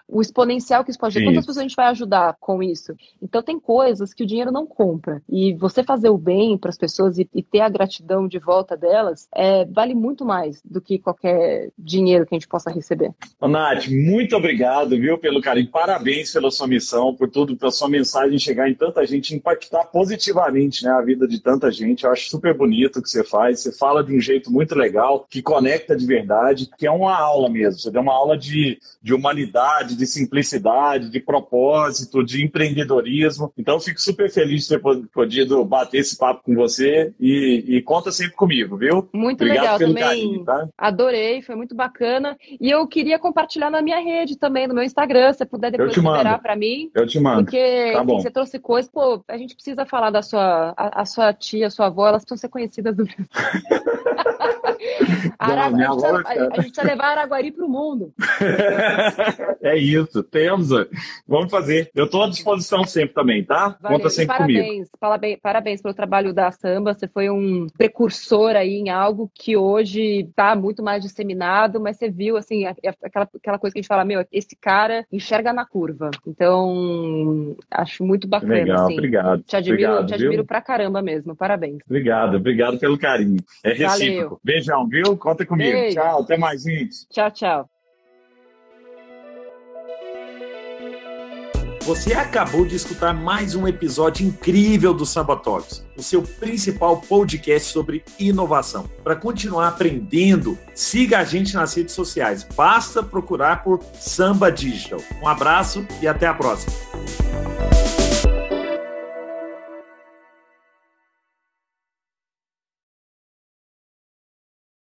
o exponencial que isso pode ter. Quantas pessoas a gente vai ajudar com isso? Então tem coisas que o dinheiro não compra. E você fazer o bem para as pessoas e, e, ter a gratidão de volta delas é, vale muito mais do que qualquer dinheiro que a gente possa receber. Ô, Nath, muito obrigado, viu, pelo carinho. Parabéns pela sua missão, por tudo, pela sua mensagem chegar em tanta gente, impactar positivamente né, a vida de tanta gente. Eu acho super bonito o que você faz. Você fala de um jeito muito legal, que conecta de verdade, que é uma aula mesmo. Você deu uma aula de, de humanidade, de simplicidade, de propósito, de empreendedorismo. Então, fico super feliz de ter podido bater esse papo com você e, e conta sempre comigo, viu? Muito Obrigado legal também. Carinho, tá? Adorei, foi muito bacana. E eu queria compartilhar na minha rede também, no meu Instagram, se você puder depois liberar para mim. Eu te mando. Porque tá você trouxe coisas, pô, a gente precisa falar da sua, a, a sua tia, a sua avó, elas precisam ser conhecidas do Brasil. Não, a, gente precisa, a, gente precisa levar Araguari para o mundo. é isso, temos. Vamos fazer. Eu estou à disposição sempre também, tá? Valeu. Conta sempre parabéns, comigo. Parabéns, parabéns pelo trabalho da Samba. Você foi um precursor aí em algo que hoje está muito mais disseminado, mas você viu, assim, aquela, aquela coisa que a gente fala, meu, esse cara enxerga na curva. Então, acho muito bacana. Legal, assim. obrigado. Te admiro, obrigado, te admiro viu? pra caramba mesmo. Parabéns. Obrigado, obrigado pelo carinho. É recíproco. Valeu. Beijão, viu? Conta comigo. Beijo. Tchau, até mais, gente. Tchau, tchau. Você acabou de escutar mais um episódio incrível do Samba Talks, o seu principal podcast sobre inovação. Para continuar aprendendo, siga a gente nas redes sociais. Basta procurar por Samba Digital. Um abraço e até a próxima.